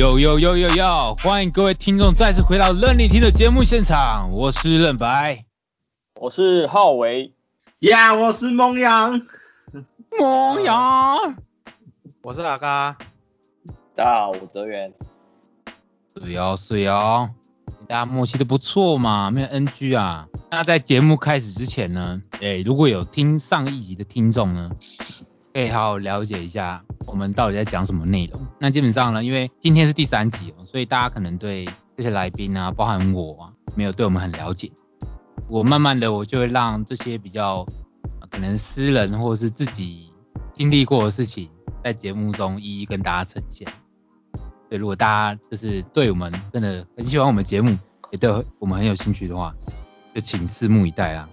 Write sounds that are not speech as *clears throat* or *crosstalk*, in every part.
哟哟哟哟哟！欢迎各位听众再次回到任你听的节目现场，我是任白，我是浩维，呀，我是梦阳，梦阳，我是哪嘎，大家好，我泽源，对哦，对哦，大家默契的不错嘛，没有 NG 啊。那在节目开始之前呢，哎，如果有听上一集的听众呢，可以好好了解一下我们到底在讲什么内容。那基本上呢，因为今天是第三集哦，所以大家可能对这些来宾啊，包含我啊，没有对我们很了解。我慢慢的，我就会让这些比较可能私人或者是自己经历过的事情，在节目中一一跟大家呈现。对，如果大家就是对我们真的很喜欢我们节目，也对我们很有兴趣的话，就请拭目以待啦。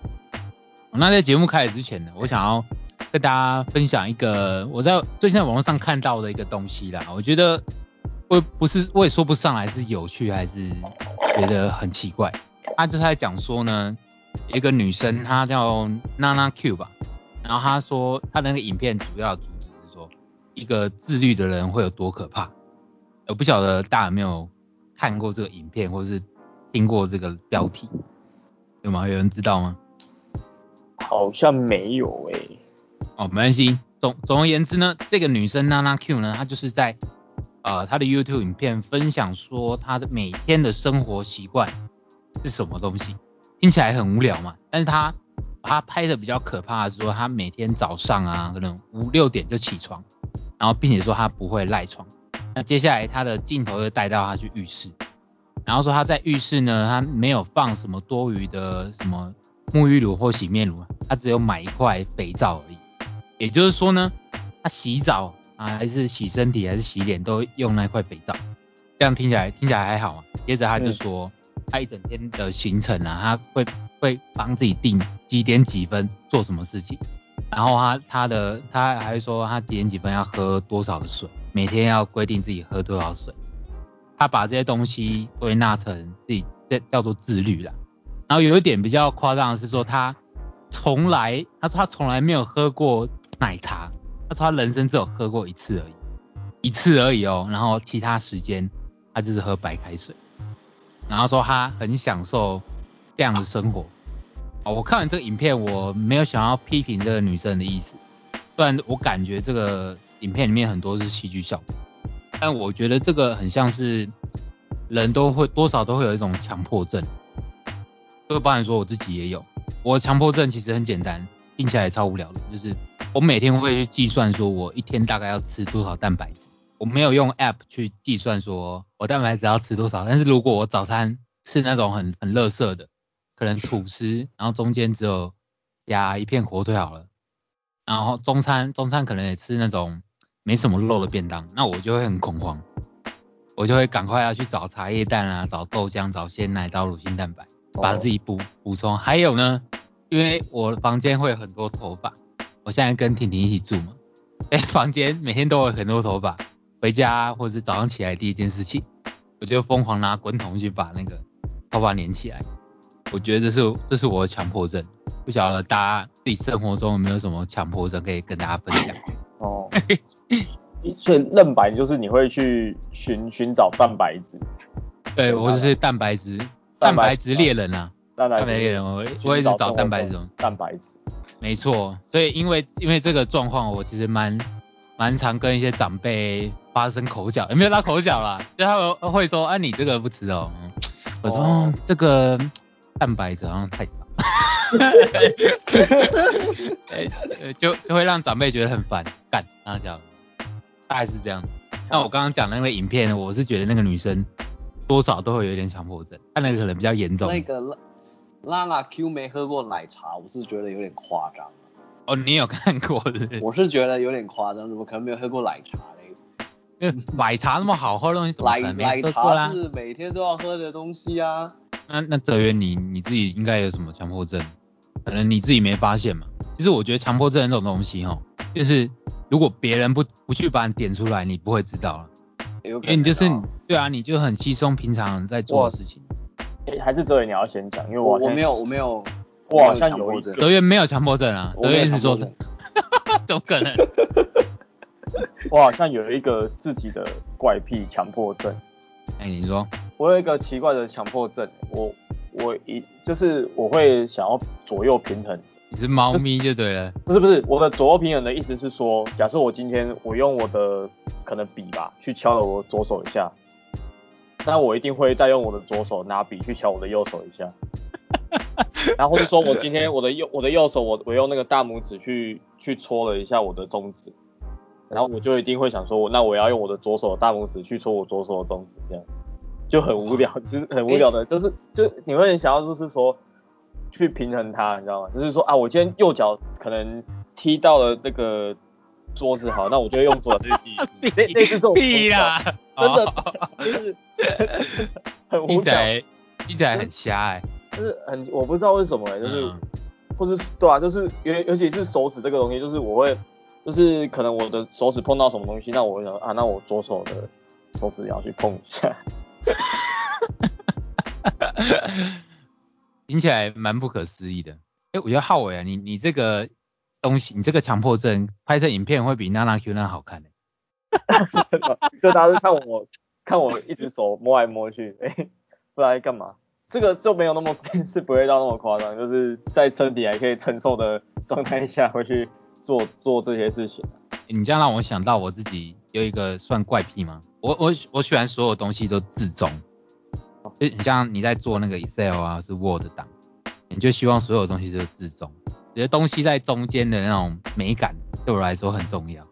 那在节目开始之前呢，我想要跟大家分享一个我在最近在网络上看到的一个东西啦。我觉得我不是我也说不上来是有趣还是觉得很奇怪。他就在讲说呢，一个女生她叫娜娜 Q 吧，然后她说她的那个影片主要的主旨是说一个自律的人会有多可怕。我不晓得大家有没有看过这个影片或是听过这个标题。有吗？有人知道吗？好像没有诶。哦，没关系。总总而言之呢，这个女生娜娜 Q 呢，她就是在呃她的 YouTube 影片分享说她的每天的生活习惯是什么东西，听起来很无聊嘛。但是她她拍的比较可怕的是说，她每天早上啊，可能五六点就起床，然后并且说她不会赖床。那接下来她的镜头就带到她去浴室。然后说她在浴室呢，她没有放什么多余的什么沐浴乳或洗面乳，她只有买一块肥皂而已。也就是说呢，他洗澡啊，还是洗身体，还是洗脸，都用那块肥皂。这样听起来听起来还好嘛。接着他就说，他一整天的行程啊，他会会帮自己定几点几分做什么事情，然后他他的他还会说他几点几分要喝多少的水，每天要规定自己喝多少水。他把这些东西归纳成自己这叫做自律啦。然后有一点比较夸张的是说，他从来他说他从来没有喝过奶茶，他说他人生只有喝过一次而已，一次而已哦。然后其他时间他就是喝白开水。然后说他很享受这样的生活。哦，我看完这个影片，我没有想要批评这个女生的意思，虽然我感觉这个影片里面很多是戏剧效果。但我觉得这个很像是人都会多少都会有一种强迫症，这个包含说我自己也有。我强迫症其实很简单，听起来超无聊的，就是我每天会去计算说我一天大概要吃多少蛋白质。我没有用 app 去计算说我蛋白质要吃多少，但是如果我早餐吃那种很很垃圾的，可能吐司，然后中间只有加一片火腿好了，然后中餐中餐可能也吃那种。没什么肉的便当，那我就会很恐慌，我就会赶快要去找茶叶蛋啊，找豆浆，找鲜奶，找乳清蛋白，把自己补补充。还有呢，因为我房间会有很多头发，我现在跟婷婷一起住嘛，哎，房间每天都有很多头发，回家或者是早上起来第一件事情，我就疯狂拿滚筒去把那个头发粘起来。我觉得这是这是我的强迫症，不晓得大家自己生活中有没有什么强迫症可以跟大家分享。*laughs* 哦，所以嫩白就是你会去寻寻找蛋白质，对我就是蛋白质，蛋白质猎人啊，蛋白猎人，我我一直找蛋白质，蛋白质，没错，所以因为因为这个状况，我其实蛮蛮常跟一些长辈发生口角，有没有拉口角啦？就他们会说，啊你这个不吃哦，我说这个蛋白质好像太少。*laughs* 哈就就会让长辈觉得很烦，干，他讲，大概是这样。那我刚刚讲那个影片，我是觉得那个女生多少都会有点强迫症，但那个可能比较严重。那个拉拉拉 Q 没喝过奶茶，我是觉得有点夸张。哦，你有看过的？我是觉得有点夸张，怎么可能没有喝过奶茶嘞？因为奶茶那么好喝的东西，奶奶茶是每天都要喝的东西啊。那那泽源，你你自己应该有什么强迫症？可能你自己没发现嘛？其实我觉得强迫症这种东西哦，就是如果别人不不去把你点出来，你不会知道了。因为你就是对啊，你就很稀松平常在做的事情。还是泽源你要先讲，因为我我没有我没有，我好像有症。泽源没有强迫症啊，德源是说，*laughs* 怎么可能？*laughs* 我好像有一个自己的怪癖强迫症。哎，你说，我有一个奇怪的强迫症，我我一就是我会想要左右平衡，你是猫咪就对了。不是不是，我的左右平衡的意思是说，假设我今天我用我的可能笔吧去敲了我左手一下，那我一定会再用我的左手拿笔去敲我的右手一下，然后或者说我今天我的右我的右手我我用那个大拇指去去戳了一下我的中指，然后我就一定会想说，那我要用我的左手的大拇指去戳我左手的中指，这样。就很无聊，*laughs* 就是很无聊的，就是就你会想要就是说去平衡它，你知道吗？就是说啊，我今天右脚可能踢到了这个桌子，好，那我就用左脚去踢，类类似这种屁啦，真的哦就是 *laughs* 很无聊，听起来听起来很瞎哎。就是很我不知道为什么、欸，就是、嗯或是对啊，就是尤尤其是手指这个东西，就是我会就是可能我的手指碰到什么东西，那我会想啊，那我左手的手指也要去碰一下。*laughs* 听起来蛮不可思议的。哎、我觉得浩伟啊，你你这个东西，你这个强迫症拍成影片会比娜娜 Q 那好看的、*laughs* 就大家是看我看我一只手摸来摸去，哎、*laughs* 不知道在干嘛。这个就没有那么 *laughs* 是不会到那么夸张，就是在身体还可以承受的状态下会去做做这些事情。你这样让我想到我自己有一个算怪癖吗？我我我喜欢所有东西都自中，就你像你在做那个 Excel 啊，是 Word 档，你就希望所有东西都是自中，觉得东西在中间的那种美感对我来说很重要。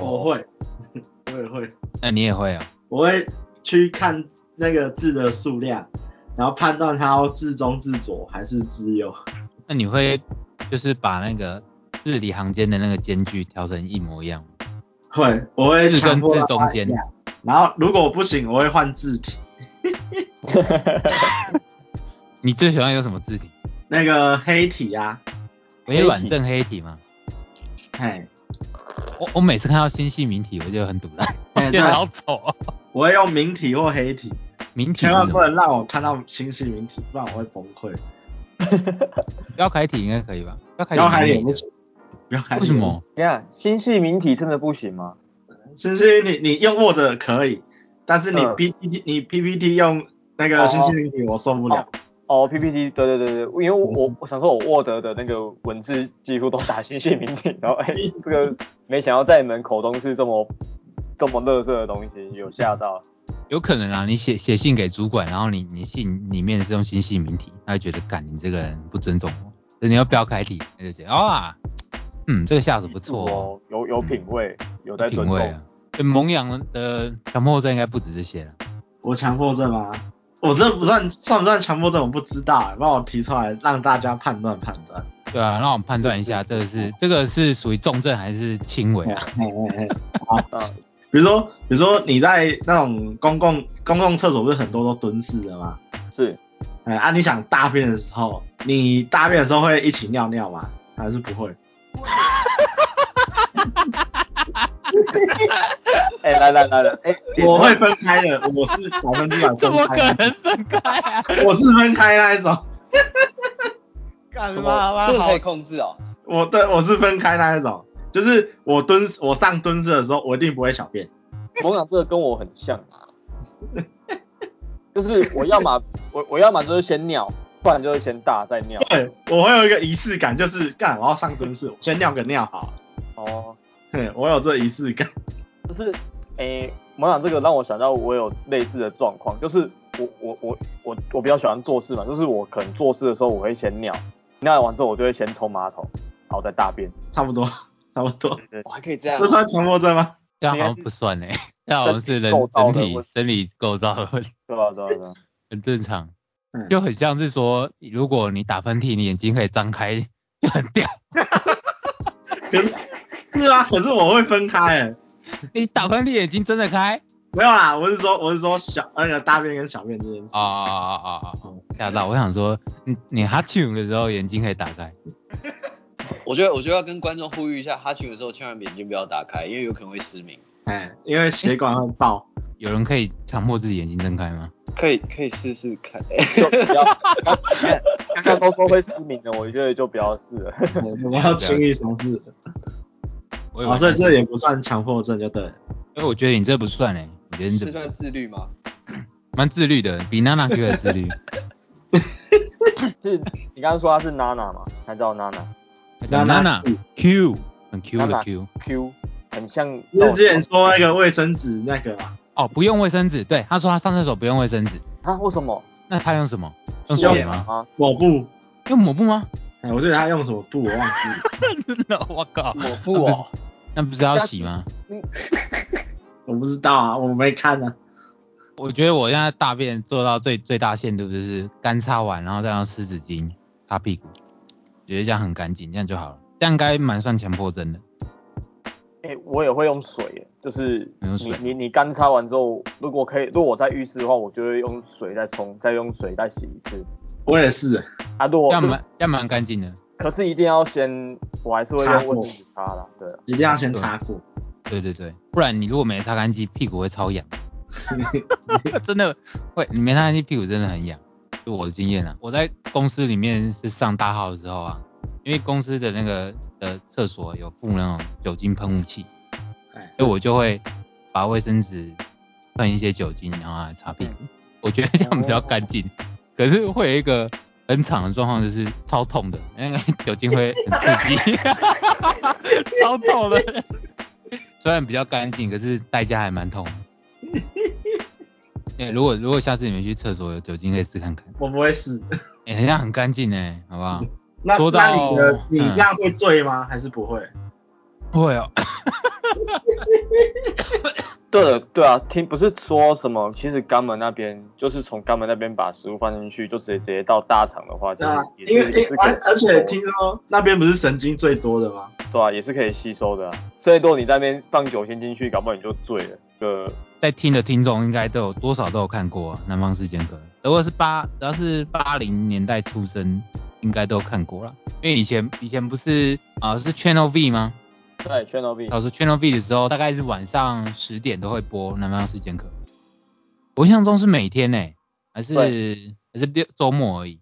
我会，我也会，那你也会哦？我会去看那个字的数量，然后判断它要字中字左还是字右。*laughs* 那你会就是把那个字里行间的那个间距调成一模一样吗？会，我会字跟强迫它字中间一样。然后如果不行，我会换字体。*laughs* *laughs* 你最喜欢有什么字体？那个黑体啊，微软正黑体吗？嘿，我我每次看到星系明体，我就很堵烂，*laughs* 我觉得好丑哦。我会用明体或黑体，明体千万不能让我看到星系明体，不然我会崩溃。*laughs* 标楷体应该可以吧？标楷体不行，不要海脸为什么？等一下，新细明体真的不行吗？星系明体你用 Word 可以，但是你嗯 PPT、你 PPT 用那个星系明体我受不了。哦，PPT，对对对对，因为我我我想说我 Word 的那个文字几乎都打新细明体，然后哎、这个没想到在你们口中是这么这么垃圾的东西，有吓到。有可能啊，你写写信给主管，然后你你信里面是用新细明体，他会觉得干你这个人不尊重我，你要标楷体，他就觉得啊，嗯，这个下手不错哦，哦，有有品味，有在尊重。品味啊。对蒙阳的强迫症应该不止这些了。我强迫症吗？我这不算算不算强迫症，我不知道，帮我提出来让大家判断判断。对啊，让我们判断一下，这个是这个是属于重症还是轻微啊？*laughs* 嘿嘿嘿好，嗯，*laughs* 比如说比如说你在那种公共公共厕所不是很多都蹲式的吗？是哎啊，你想大便的时候，你大便的时候会一起尿尿吗？还是不会？*laughs* 哎、来来来来，哎、我会分开的，我是百分之百怎么可分开的，能分开啊？我是分开那一种。*laughs* 干什么这可以控制哦。我对我是分开那一种，就是我蹲我上蹲式的时候，我一定不会小便。*laughs* 我想这个跟我很像啊，就是我要么我我要么就是先尿，不然就是先大再尿。对，我会有一个仪式感，就是干我要上蹲式，我先尿个尿好。哦，嘿，我有这仪式感。就是诶，蒙长这个让我想到我有类似的状况，就是我我我我我比较喜欢做事嘛，就是我可能做事的时候我会先尿，尿完之后我就会先冲马桶，然后再大便。差不多，差不多。我还可以这样这。算强迫症吗？这样好像不算哎、这样好像是人身体构造人体生理构造的问题，对吧？对吧？对吧？很正常。嗯就很像是说，如果你打喷嚏，你眼睛可以张开，就很屌。*laughs* 可是是啊？可是我会分开诶、你打喷嚏眼睛睁得开？没有啦，我是说我是说小那个大便跟小便这件事。啊啊啊啊啊！吓到！我想说，你你哈啾的时候眼睛可以打开。我觉得我觉得要跟观众呼吁一下，哈欠的时候千万眼睛不要打开，因为有可能会失明。哎，因为血管会爆。有人可以强迫自己眼睛睁开吗？可以可以试试看。就不要，刚 *laughs* 刚刚都说会失明的，我觉得就不要试了。*laughs* 我们要轻易尝试。哦，所以我以为他是这也不算强迫症就对了。因为我觉得你这不算哎，你觉得你这这算自律吗？*clears throat* 蛮自律的，比娜娜 Q 还自律。*laughs* 是你刚刚说他是娜娜嘛？他叫娜娜娜娜娜 Q 很 Q 的 Q。Q，很像不那种是之前说那个卫生纸那个嘛，哦，不用卫生纸，对，他说他上厕所不用卫生纸，啊？为什么？那他用什么？用用水吗？啊？抹布，用抹布吗？哎，我记得他用什么布我忘记了，*laughs* 真的，我靠，抹布哦，那不是要洗吗？*laughs* 我不知道啊，我没看呢、我觉得我现在大便做到最最大限度就是干擦完，然后再用湿纸巾擦屁股，觉得这样很干净，这样就好了。这样应该蛮算强迫症的。哎、我也会用水耶，就是你你你你干擦完之后，如果可以，如果我在浴室的话，我就会用水再冲，再用水再洗一次。我也是，啊，如果这样蛮这样蛮干净的。可是一定要先，我还是会用卫生纸擦啦，对啊。一定要先擦过。对对对，不然你如果没擦干净，屁股会超痒，*laughs* 真的会，你没擦干净屁股真的很痒，就我的经验啊。我在公司里面是上大号的时候啊，因为公司的那个的厕所有附那种酒精喷雾器，哎，所以我就会把卫生纸喷一些酒精，然后来擦屁股。我觉得这样比较干净，可是会有一个很惨的状况，就是超痛的，那个酒精会很刺激，超痛的。虽然比较干净，可是代价还蛮痛的。哎、如果如果下次你们去厕所有酒精，可以试看看。我不会试。哎、人家很干净哎，好不好？*laughs* 那那你的你嗯这样会醉吗？还是不会？不会哦。*laughs* 对了，对啊，听不是说什么，其实肛门那边就是从肛门那边把食物放进去，就直接直接到大肠的话，就是对啊，因为因而而且听说那边不是神经最多的吗？对啊，也是可以吸收的、啊。最多你在那边放酒精进去，搞不好你就醉了。呃，在听的听众应该都有多少都有看过、啊《南方四剑客》，如果是八，只要是八零年代出生，应该都有看过了。因为以前以前不是啊、是 Channel V 吗？对，Channel V，老师 Channel V 的时候，大概是晚上十点都会播《南方四剑客》。我印象中是每天呢、还是对还是六周末而已。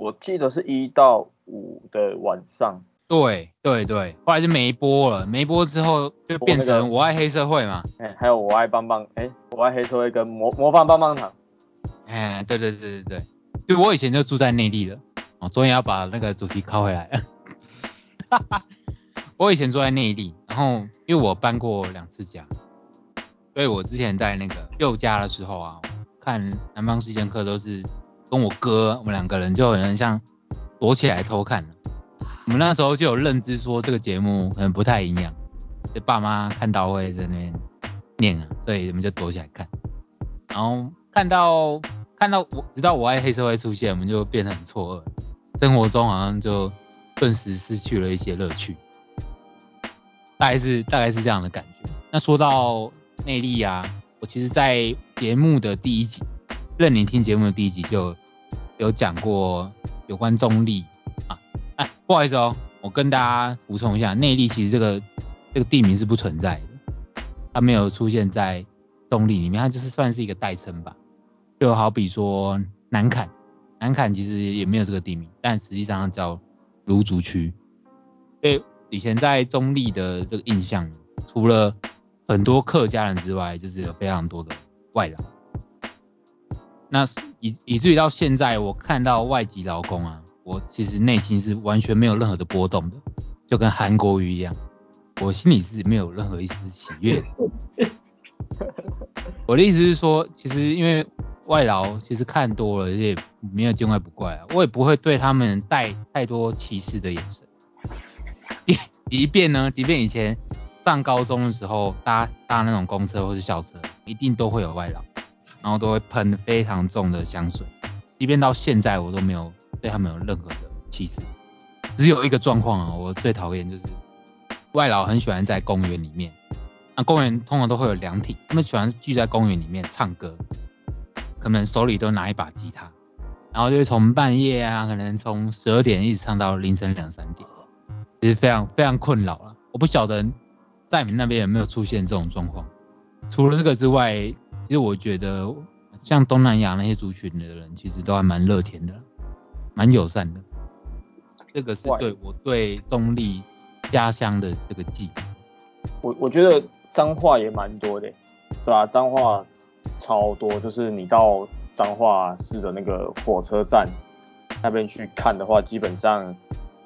我记得是一到五的晚上。对对对，后来就没播了，没播之后就变成我爱黑社会嘛。哎、还有我爱棒棒，哎、我爱黑社会跟魔魔方棒棒糖。哎，对对对对对，就我以前就住在内地了，我，终于要把那个主题拷回来了。*laughs* 我以前住在内地，然后因为我搬过两次家，所以我之前在那个旧家的时候啊，看《南方四剑客》都是跟我哥，我们两个人就很像躲起来偷看。我们那时候就有认知说这个节目可能不太营养，这爸妈看到会在那边念啊，所以我们就躲起来看。然后看到看到我直到我爱黑社会出现，我们就变得很错愕，生活中好像就顿时失去了一些乐趣，大概是大概是这样的感觉。那说到内力啊，我其实在节目的第一集，任你听节目的第一集就有讲过有关中立啊，哎，不好意思哦，我跟大家补充一下，内力其实这个这个地名是不存在的，它没有出现在中立里面，它就是算是一个代称吧。就好比说南坎，南坎其实也没有这个地名，但实际上它叫芦竹区。对以前在中立的这个印象，除了很多客家人之外，就是有非常多的外劳。那以以至于到现在，我看到外籍劳工啊，我其实内心是完全没有任何的波动的，就跟韩国瑜一样，我心里是没有任何一丝喜悦。*laughs* 我的意思是说，其实因为外劳其实看多了，也没有见怪不怪啊，我也不会对他们带太多歧视的眼神。即便呢，即便以前上高中的时候搭搭那种公车或是校车，一定都会有外劳，然后都会喷非常重的香水。即便到现在，我都没有对他们有任何的歧视。只有一个状况啊，我最讨厌就是外劳很喜欢在公园里面，那公园通常都会有凉亭，他们喜欢聚在公园里面唱歌，可能手里都拿一把吉他，然后就会从半夜啊，可能从十二点一直唱到凌晨两三点，其实非常非常困扰了。我不晓得在你们那边有没有出现这种状况。除了这个之外，其实我觉得像东南亚那些族群的人，其实都还蛮乐天的，蛮友善的。这个是外对我对中立家乡的这个记忆。我我觉得脏话也蛮多的，对吧、脏话超多，就是你到彰化市的那个火车站那边去看的话，基本上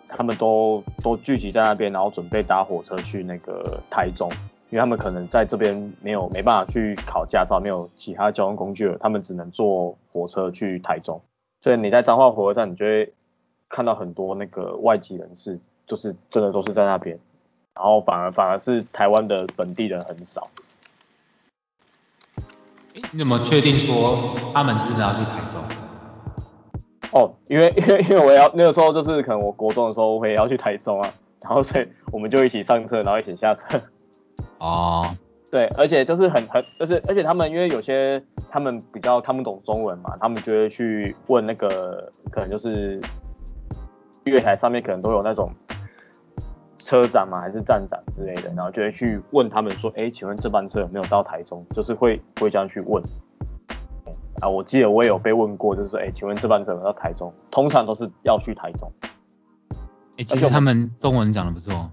他们都都聚集在那边，然后准备搭火车去那个台中，因为他们可能在这边没有没办法去考驾照，没有其他交通工具了，他们只能坐火车去台中。所以你在彰化火车站，你就会看到很多那个外籍人士，就是真的都是在那边。然后反而反而是台湾的本地人很少。诶你怎么确定说他们真的要去台中？哦，因为 *laughs* 因为因为我要那个时候就是可能我国中的时候我也要去台中啊，然后所以我们就一起上车，然后一起下车。*laughs* 哦，对，而且就是很很就是而且他们因为有些他们比较看不懂中文嘛，他们就会去问那个可能就是月台上面可能都有那种车长嘛还是站长之类的，然后就会去问他们说，哎，请问这班车有没有到台中？就是会会这样去问。啊，我记得我也有被问过，就是说，哎，请问这班车有没有到台中？通常都是要去台中。诶，其实他们中文讲的不错，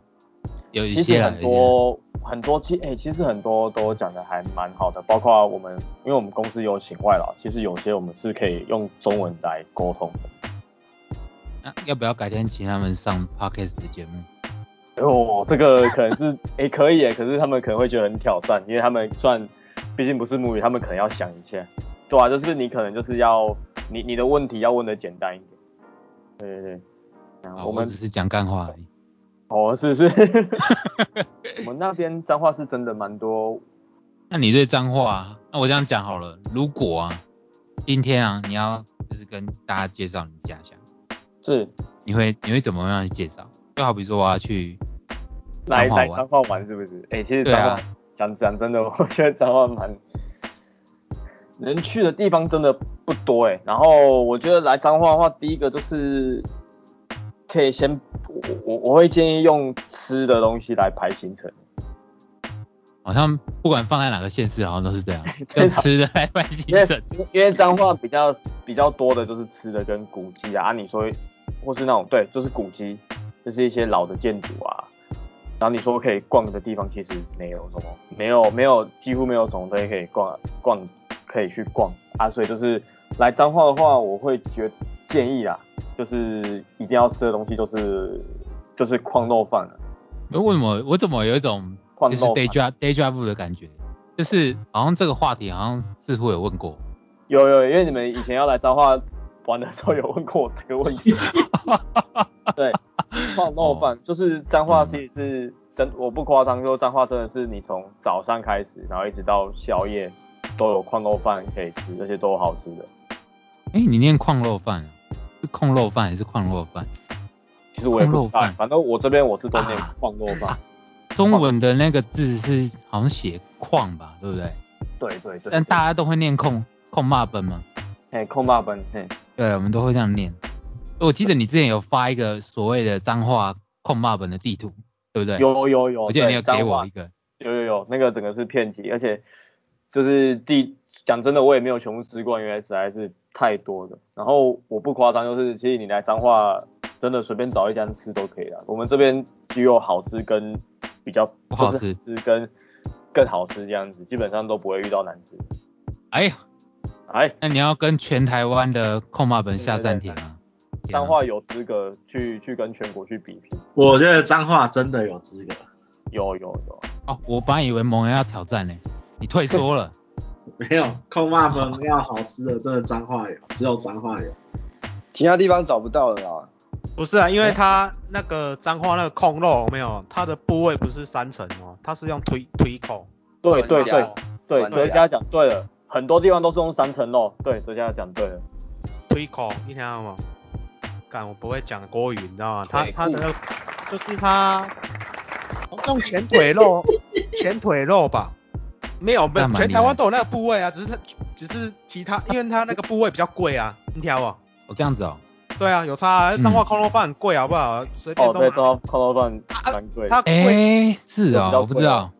有一些很多很多其哎、其实很多都讲的还蛮好的，包括我们，因为我们公司有请外劳，其实有些我们是可以用中文来沟通的。那要不要改天请他们上 podcast 的节目？*laughs* 哦，这个可能是哎、可以耶，可是他们可能会觉得很挑战，因为他们算毕竟不是母语，他们可能要想一下，对啊，就是你可能就是要你你的问题要问的简单一点。对对对，我们只是讲干话而已。哦是是，*laughs* 我们那边脏话是真的蛮多那你对脏话，那我这样讲好了，如果啊，今天啊，你要就是跟大家介绍你家乡，是你会你会怎么样去介绍？就好比说我要去来来彰化玩是不是？哎、其实对啊彰化讲讲真的，我觉得彰化蛮能去的地方真的不多哎、然后我觉得来彰化的话，第一个就是可以先我我我会建议用吃的东西来排行程。好像不管放在哪个县市，好像都是这样，*laughs* 吃的来排行程。因为彰化比较比较多的就是吃的跟古迹啊，啊你说或是那种对，就是古迹，就是一些老的建筑啊。然后你说可以逛的地方，其实没有什么，没有没有几乎没有什么东西可以逛逛，可以去逛啊。所以就是来彰化的话，我会觉建议啦，就是一定要吃的东西就是就是矿肉饭啊，为什么我怎么有一种就是 day 饭。job day job 的感觉？就是好像这个话题好像似乎有问过。有有，因为你们以前要来彰化玩的时候有问过我这个问题。*laughs* 对，矿肉饭就是彰化其实是真，我不夸张说彰化真的是你从早上开始，然后一直到宵夜都有矿肉饭可以吃，这些都好吃的。哎、你念矿肉饭啊？是控肉饭还是矿肉饭？其实我也反正我这边我是都念啊矿肉饭。*laughs* 中文的那个字是好像写矿吧，对不对？对对对，但大家都会念控控骂本嘛，哎控骂本，嘿，对，我们都会这样念。我记得你之前有发一个所谓的脏话控骂本的地图，对不对？有有有，我记得你有给我一个。有有有，那个整个是骗集，而且就是第讲真的，我也没有全部吃过，因为实在是太多了。然后我不夸张，就是其实你来彰化，真的随便找一家吃都可以了。我们这边只有好吃跟比较不好就是吃吃跟更好吃这样子，基本上都不会遇到难吃。哎呀，哎，那你要跟全台湾的控骂本下暂停啊！彰化有资格去去跟全国去比拼，我觉得彰化真的有资格，有有有，哦，我本来以为蒙人要挑战呢，你退缩了。*laughs* 没有控骂粉要好吃的，真的彰化有，只有彰化有。其他地方找不到了啦。不是啊，因为它那个彰化那个控肉没有，它的部位不是三层哦，它是用推推口。对对对对，专家哲嘉讲对了，很多地方都是用三层肉，对，哲家讲对了。推口，你听到吗？干，我不会讲国语，你知道吗？它腿它的那个就是他用前腿肉，*laughs* 前腿肉吧？没有，没有，全台湾都有那个部位啊，只是它只是其他，因为它那个部位比较贵啊，你挑啊。哦，这样子哦。对啊，有差啊，彰化控肉饭很贵好不好？随便哦，对，都买中华烤肉饭贵。它贵哎，是哦，这比较我不知道。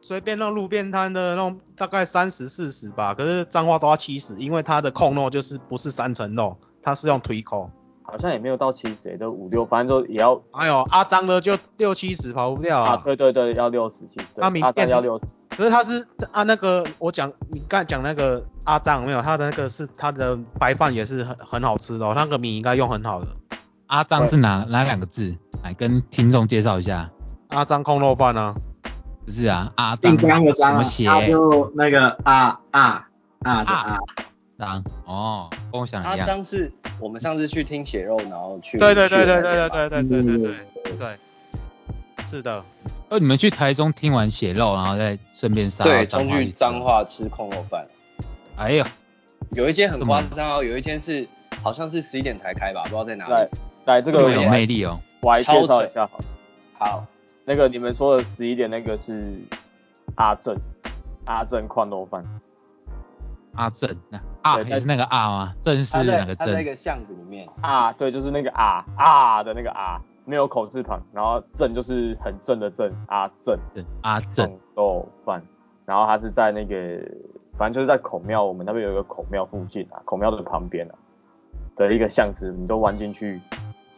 随便那路边摊的那种大概三十四十吧，可是彰化都要七十，因为它的控肉就是不是三层肉，它是用推口。好像也没有到七十，都五六，反正都也要哎呦，阿张的就六七十跑不掉啊，啊。对对对，要六十七，阿张天是要六十，可是他是啊那个我讲你刚才讲那个阿张有没有？他的那个是他的白饭也是很很好吃的、哦，那个米应该用很好的。阿张是哪哪两个字？来跟听众介绍一下。阿张空肉饭啊，不是啊，阿张印章的章啊，怎么写？他就那个啊啊啊的啊，张哦，跟我想一样。张是我们上次去听血肉，然后去对对对去对对对对对对对对，是的。哦，你们去台中听完血肉，然后再顺便杀到对，彰冲去化去吃彰。化吃空肉饭，哎呀，有一间很夸张哦，有一间是好像是十一点才开吧，不知道在哪来里。来这个我这么有魅力哦。我来介绍一下好了，好，那个你们说的十一点那个是阿正，阿正矿肉饭，阿正，那啊对也是那个阿吗？正是他哪个正？在他在一个巷子里面，啊，对，就是那个啊啊的那个啊，没有口字旁，然后正就是很正的正，阿正阿正豆饭，然后他是在那个，反正就是在孔庙，我们那边有一个孔庙附近啊，孔庙的旁边啊的一个巷子，你都弯进去，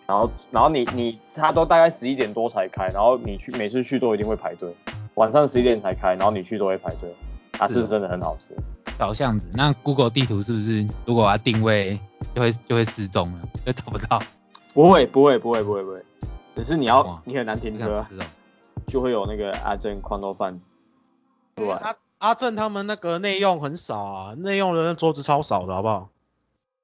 然后然后你你他都大概十一点多才开，然后你去每次去都一定会排队，晚上十一点才开，然后你去都会排队，它是哦是真的很好吃。小巷子。那 Google 地图是不是如果要定位就会就会失踪了，就找不到？不会不会不会不会不会，只是你要你很难停车。就会有那个阿正矿肉饭出来。阿阿正他们那个内用很少啊，内用的那桌子超少的，好不好？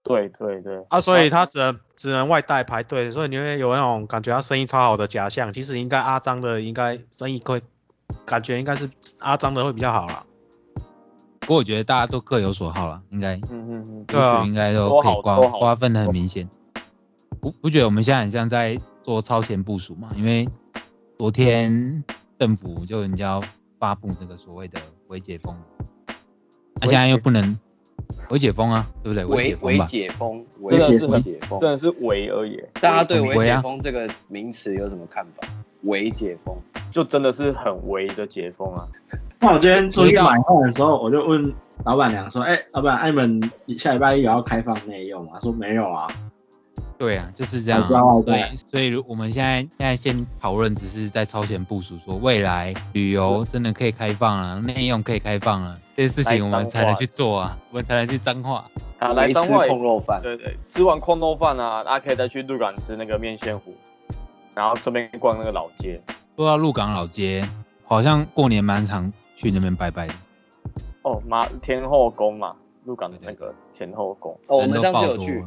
对对对，啊，所以他只能只能外带排队，所以你会有那种感觉他生意超好的假象。其实应该阿张的应该生意会，感觉应该是阿张的会比较好啦。不过我觉得大家都各有所好了，应该嗯嗯嗯，对啊应该都都可以瓜瓜分的很明显。不不觉得我们现在很像在做超前部署嘛？因为昨天政府就人家要发布这个所谓的微解封，那、现在又不能微解封啊，对不对？微微解封吧。解封，真的是很解封。真的是微而已，大家对微解封这个名词有什么看法？微解封，就真的是很微的解封啊。那我今天出去买饭的时候，我就问老板娘说，哎、老板，哎你们下礼拜一也要开放内用吗？她说没有啊。对啊，就是这样、我知道啊。我知道所以所以如我们现在现在先讨论，只是在超前部署，说未来旅游真的可以开放了，内用可以开放了，这些事情我们才能去做啊，我们才能去彰化。啊，来彰化空肉饭。对对，吃完空肉饭啊，大家可以再去鹿港吃那个面线糊，然后顺便逛那个老街。说到鹿港老街，好像过年蛮常去那边拜拜的，哦，妈天后宫嘛，鹿港的那个天后宫，哦，我们上次有去，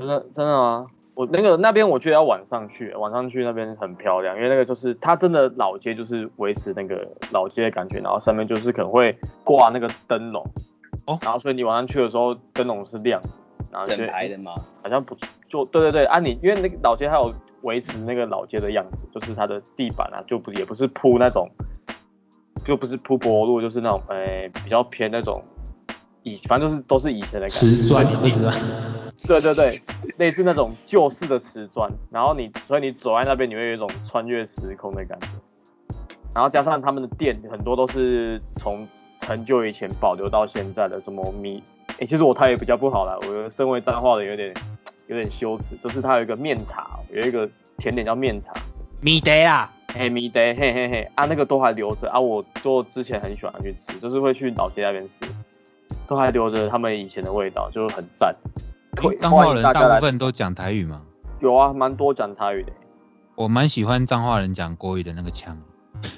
真的真的吗？我那个那边我觉得要晚上去，晚上去那边很漂亮，因为那个就是它真的老街就是维持那个老街的感觉，然后上面就是可能会挂那个灯笼，哦然后所以你晚上去的时候灯笼是亮，然后就整排的吗？好像不，就对对对，啊你因为那个老街还有维持那个老街的样子，就是它的地板啊，就不也不是铺那种，就不是铺柏路，就是那种诶、比较偏那种以反正就是都是以前的感觉，瓷砖地砖，对对对，类似那种旧式的瓷砖，然后你所以你走在那边，你会有一种穿越时空的感觉，然后加上他们的店很多都是从很久以前保留到现在的，什么米，诶、其实我台语比较不好啦，我身为彰化的有点有点羞耻，就是它有一个面茶，有一个甜点叫面茶，米德啊，嘿米德嘿嘿嘿啊那个都还留着啊，我做之前很喜欢去吃，就是会去老街那边吃，都还留着他们以前的味道，就很赞。诶彰化人大部分都讲台语吗，有啊，蛮多讲台语的。我蛮喜欢彰化人讲国语的那个腔，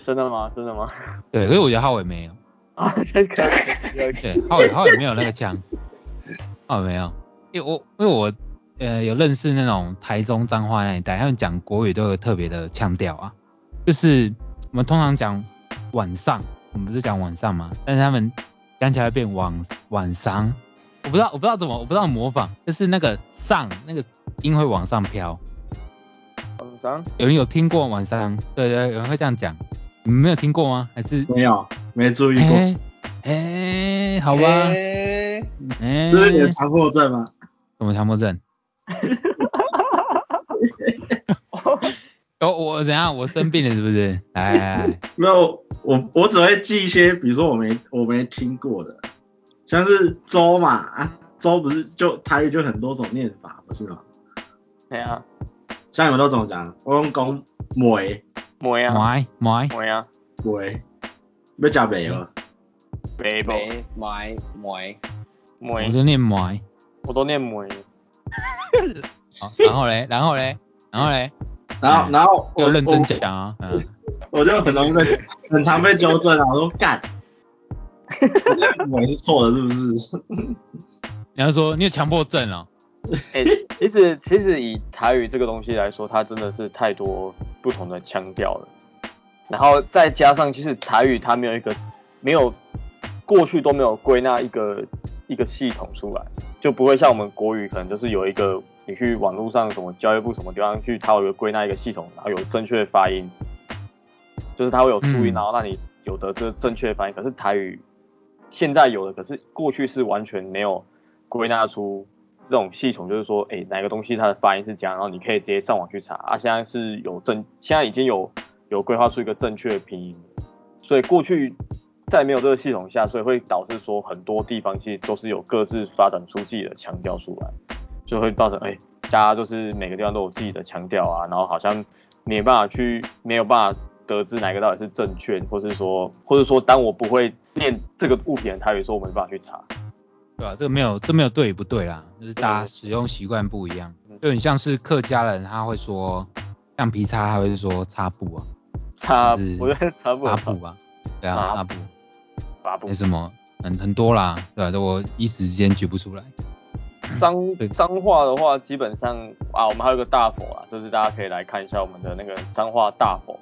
真的吗？真的吗？对，可是我觉得浩伟没有，*laughs* 啊，这个有对，浩伟浩伟没有那个腔，浩 *laughs* 伟没有，因为我因为我呃有认识那种台中彰化那一带，他们讲国语都有特别的腔调啊，就是我们通常讲晚上，我们不是讲晚上嘛，但是他们讲起来会变晚晚上，我不知道我不知道怎么我不知道模仿，就是那个上那个音会往上飘，晚上有人有听过晚上？对对，有人会这样讲，你们没有听过吗？还是没有，没注意过。哎哎，好吧，诶哎，这是你的强迫症吗？什么强迫症？*laughs* 哦，我怎样？我生病了是不是？来来来，没有，我我只会记一些，比如说我没我没听过的，像是粥嘛，啊粥不是就台语就很多种念法，不是吗？对啊，像你们都怎么讲？我用讲梅。梅啊，买买梅啊，梅，要加梅吗？梅梅没买买，我梅，就念买。我都念梅。好，*laughs* 然后嘞，然后嘞，然后嘞，然后然后我要认真我讲啊，嗯，我就很容易被很常被纠正啊，我说干，*laughs* 我是错的，是不是？*laughs* 你要说你有强迫症啊，哎、其实其实以台语这个东西来说，它真的是太多不同的腔调了。然后再加上，其实台语它没有一个没有过去都没有归纳一个一个系统出来，就不会像我们国语可能就是有一个你去网络上什么教育部什么地方去，它有一个归纳一个系统，然后有正确的发音，就是它会有注音，嗯然后让你有的这个正确的发音。可是台语现在有的，可是过去是完全没有归纳出这种系统，就是说，哎，哪个东西它的发音是这样，然后你可以直接上网去查。啊，现在是有正，现在已经有有规划出一个正确的拼音，所以过去在没有这个系统下，所以会导致说很多地方其实都是有各自发展出自己的腔调出来，就会造成哎，大家就是每个地方都有自己的腔调啊，然后好像没办法去没有办法得知哪个到底是正券，或是说，或者说当我不会念这个物品的台语的时候，我没办法去查。对啊、这个没有这没有对与不对啦，就是大家使用习惯不一样，嗯。就很像是客家人他会说橡皮擦，他会说擦布啊，擦，就是我觉得擦布。擦布吧，对啊，擦擦布，擦布。没什么，很很多啦，对吧、啊？我一时之间举不出来。脏 *coughs* 对。脏话的话，基本上啊，我们还有个大佛啊，就是大家可以来看一下我们的那个脏话大佛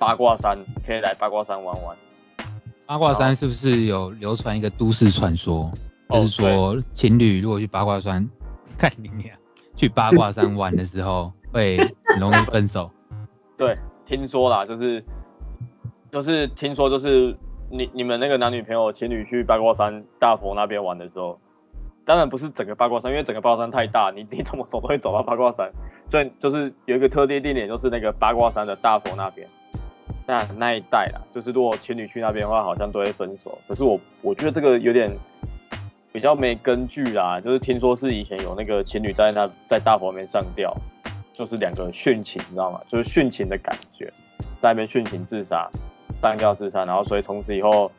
八卦山，可以来八卦山玩玩。八卦山是不是有流传一个都市传说，哦就是说情侣如果去八卦山，看你俩去八卦山玩的时候 *laughs* 会很容易分手。对，听说啦，就是就是听说就是你你们那个男女朋友情侣去八卦山大佛那边玩的时候，当然不是整个八卦山，因为整个八卦山太大，你你怎么走都会走到八卦山，所以就是有一个特定地点，就是那个八卦山的大佛那边。那那一带啦，就是如果情侣去那边的话，好像都会分手。可是我我觉得这个有点比较没根据啦，就是听说是以前有那个情侣在那在大佛那边上吊，就是两个殉情，你知道吗？就是殉情的感觉，在那边殉情自杀，上吊自杀，然后所以从此以后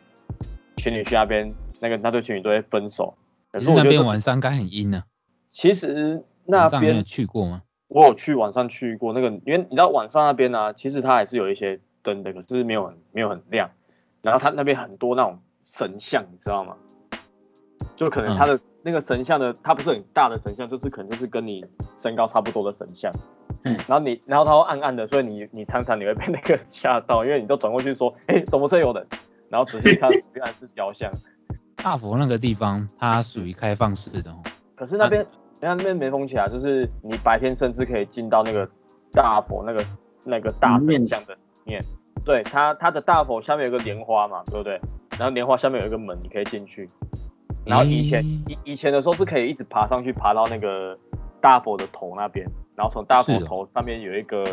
情侣去那边，那个那对情侣都会分手。可可是那边晚上该很阴呢、其实那边去过吗？我有去晚上去过那个，因为你知道晚上那边呢、啊其实它还是有一些灯的，可是没有很没有很亮。然后它那边很多那种神像，你知道吗？就可能它的、那个神像的，它不是很大的神像，就是可能就是跟你身高差不多的神像。嗯然后你，然后它会暗暗的，所以你你常常你会被那个吓到，因为你都转过去说，*laughs* 哎、怎么这有人？然后仔细看，*laughs* 原来是雕像。大佛那个地方它属于开放式的哦。可是那边，人家那边没封起来，就是你白天甚至可以进到那个大佛那个那个大神像的里面。对，它它的大佛下面有个莲花嘛，对不对？然后莲花下面有一个门，你可以进去。然后以前、诶以以前的时候是可以一直爬上去，爬到那个大佛的头那边，然后从大佛头上面有一个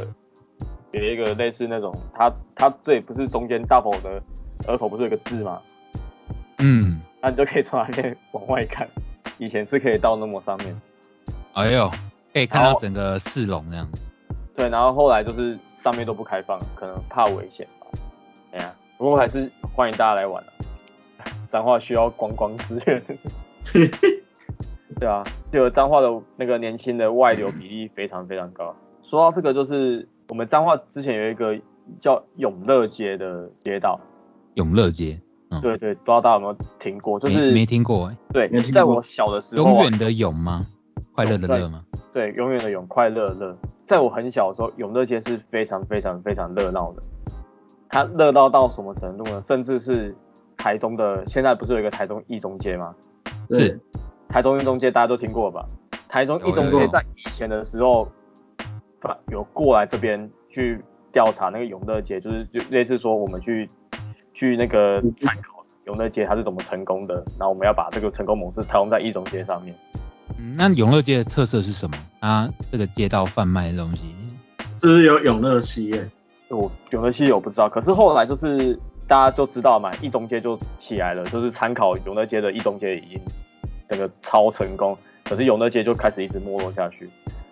有一个类似那种，它它这里不是中间大佛的额头不是有个字吗？嗯，那你就可以从那边 *laughs* 往外看。以前是可以到那么上面。哎呦，可以看到整个四龙那样子。对，然后后来就是上面都不开放，可能怕危险吧。哎呀，不过还是欢迎大家来玩啊。彰化需要观光资源。*laughs* 对啊，这个彰化的那个年轻的外流比例非常非常高。说到这个，就是我们彰化之前有一个叫永乐街的街道，永乐街，嗯，对对，不知道大家有没有听过？就是没听过哎、对在我小的时候、啊，永远的永吗？快乐的乐吗？对，永远的永，快乐的乐。在我很小的时候，永乐街是非常非常非常热闹的。它热闹到什么程度呢？甚至是台中的，现在不是有一个台中一中街吗？是，台中一中街大家都听过吧？台中一中街在以前的时候，有过来这边去调查那个永乐街，就是就类似说我们去去那个参考永乐街它是怎么成功的，然后我们要把这个成功模式套用在一中街上面。嗯，那永乐街的特色是什么？啊这个街道贩卖的东西，是不是有永乐西耶？我永乐西我不知道，可是后来就是大家就知道嘛，一中街就起来了，就是参考永乐街的一中街已经整个超成功，可是永乐街就开始一直没落下去。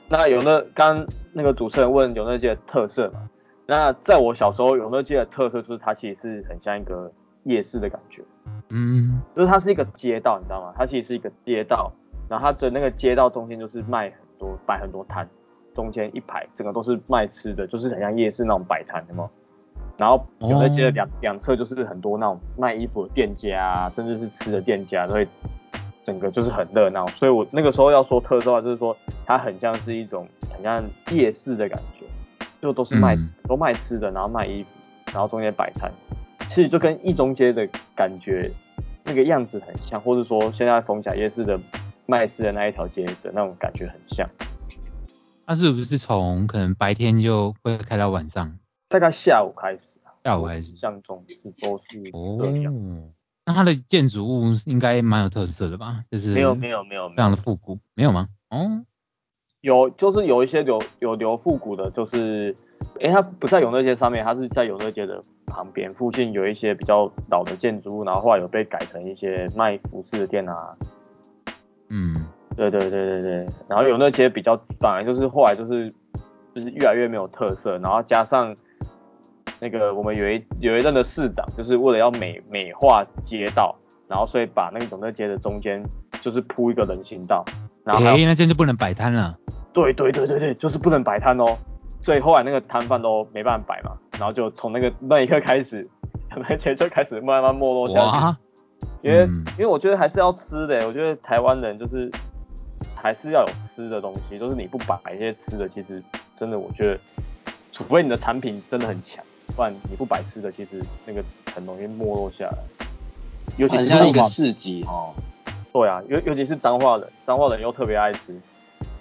那永乐刚那个主持人问永乐街的特色嘛？那在我小时候，永乐街的特色就是它其实是很像一个夜市的感觉，嗯，就是它是一个街道，你知道吗？它其实是一个街道，然后它的那个街道中间就是卖很多摆很多摊，中间一排整个都是卖吃的，就是很像夜市那种摆摊，有没有？然后有的街的两两侧就是很多那种卖衣服的店家啊，甚至是吃的店家，都会整个就是很热闹。所以我那个时候要说特色的话，就是说它很像是一种很像夜市的感觉，就都是卖、嗯都卖吃的，然后卖衣服，然后中间摆摊，其实就跟一中街的感觉那个样子很像，或者说现在逢甲夜市的卖吃的那一条街的那种感觉很像。它是不是从可能白天就会开到晚上？大概下午开始啊，下午开始印象中是都是哦这样。，那它的建筑物应该蛮有特色的吧？就是没有没有没有非常的复古，没有吗？哦，有就是有一些留有留复古的，就是诶它不在永乐街上面，它是在永乐街的旁边附近有一些比较老的建筑物，然后后来有被改成一些卖服饰的店啊。嗯，对对对对对，然后有那街比较反而就是后来就是就是越来越没有特色，然后加上那个我们有一有一任的市长，就是为了要美美化街道，然后所以把那个永乐街的中间就是铺一个人行道，然后还有诶，那这样就不能摆摊了。对对对对对，就是不能摆摊哦。所以后来那个摊贩都没办法摆嘛，然后就从那个那一刻开始，*laughs* 那街就开始慢慢没落下去。哇，因为、嗯因为我觉得还是要吃的，我觉得台湾人就是还是要有吃的东西，就是你不摆一些吃的，其实真的我觉得，除非你的产品真的很强，不然你不摆吃的，其实那个很容易没落下来。尤其很像一个市集哦。对啊，尤尤其是彰化人，彰化人又特别爱吃，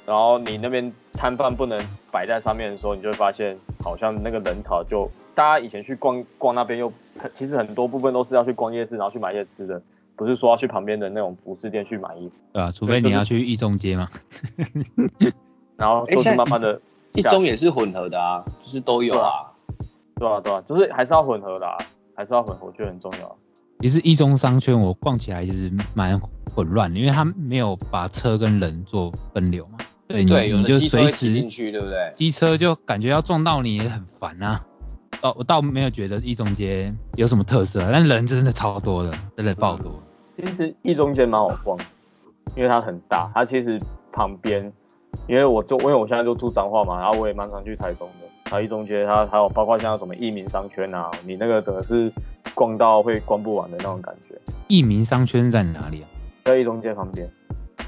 然后你那边摊贩不能摆在上面的时候，你就会发现好像那个人潮就，大家以前去逛逛那边又，其实很多部分都是要去逛夜市，然后去买一些吃的，不是说要去旁边的那种服饰店去买衣服，对啊，除非你要去一中街嘛。*laughs* 然后都是慢慢的，一中也是混合的啊，就是都有啊。对啊对啊，就是还是要混合的啊，还是要混合，我觉得很重要。啊其实一中商圈我逛起来其实蛮混乱的，因为它没有把车跟人做分流嘛。对，你对，有你就的机车随时进去，对不对？机车就感觉要撞到你也很烦啊。倒我倒没有觉得一中街有什么特色，但人真的超多的，真的爆多。其实一中街蛮好逛，因为它很大，它其实旁边，因为我就因为我现在就住彰化嘛，然后我也蛮常去台中的。然后一中街它还有包括像什么益民商圈啊，你那个整个是逛到会逛不完的那种感觉，益民商圈在哪里啊？在一中街旁边，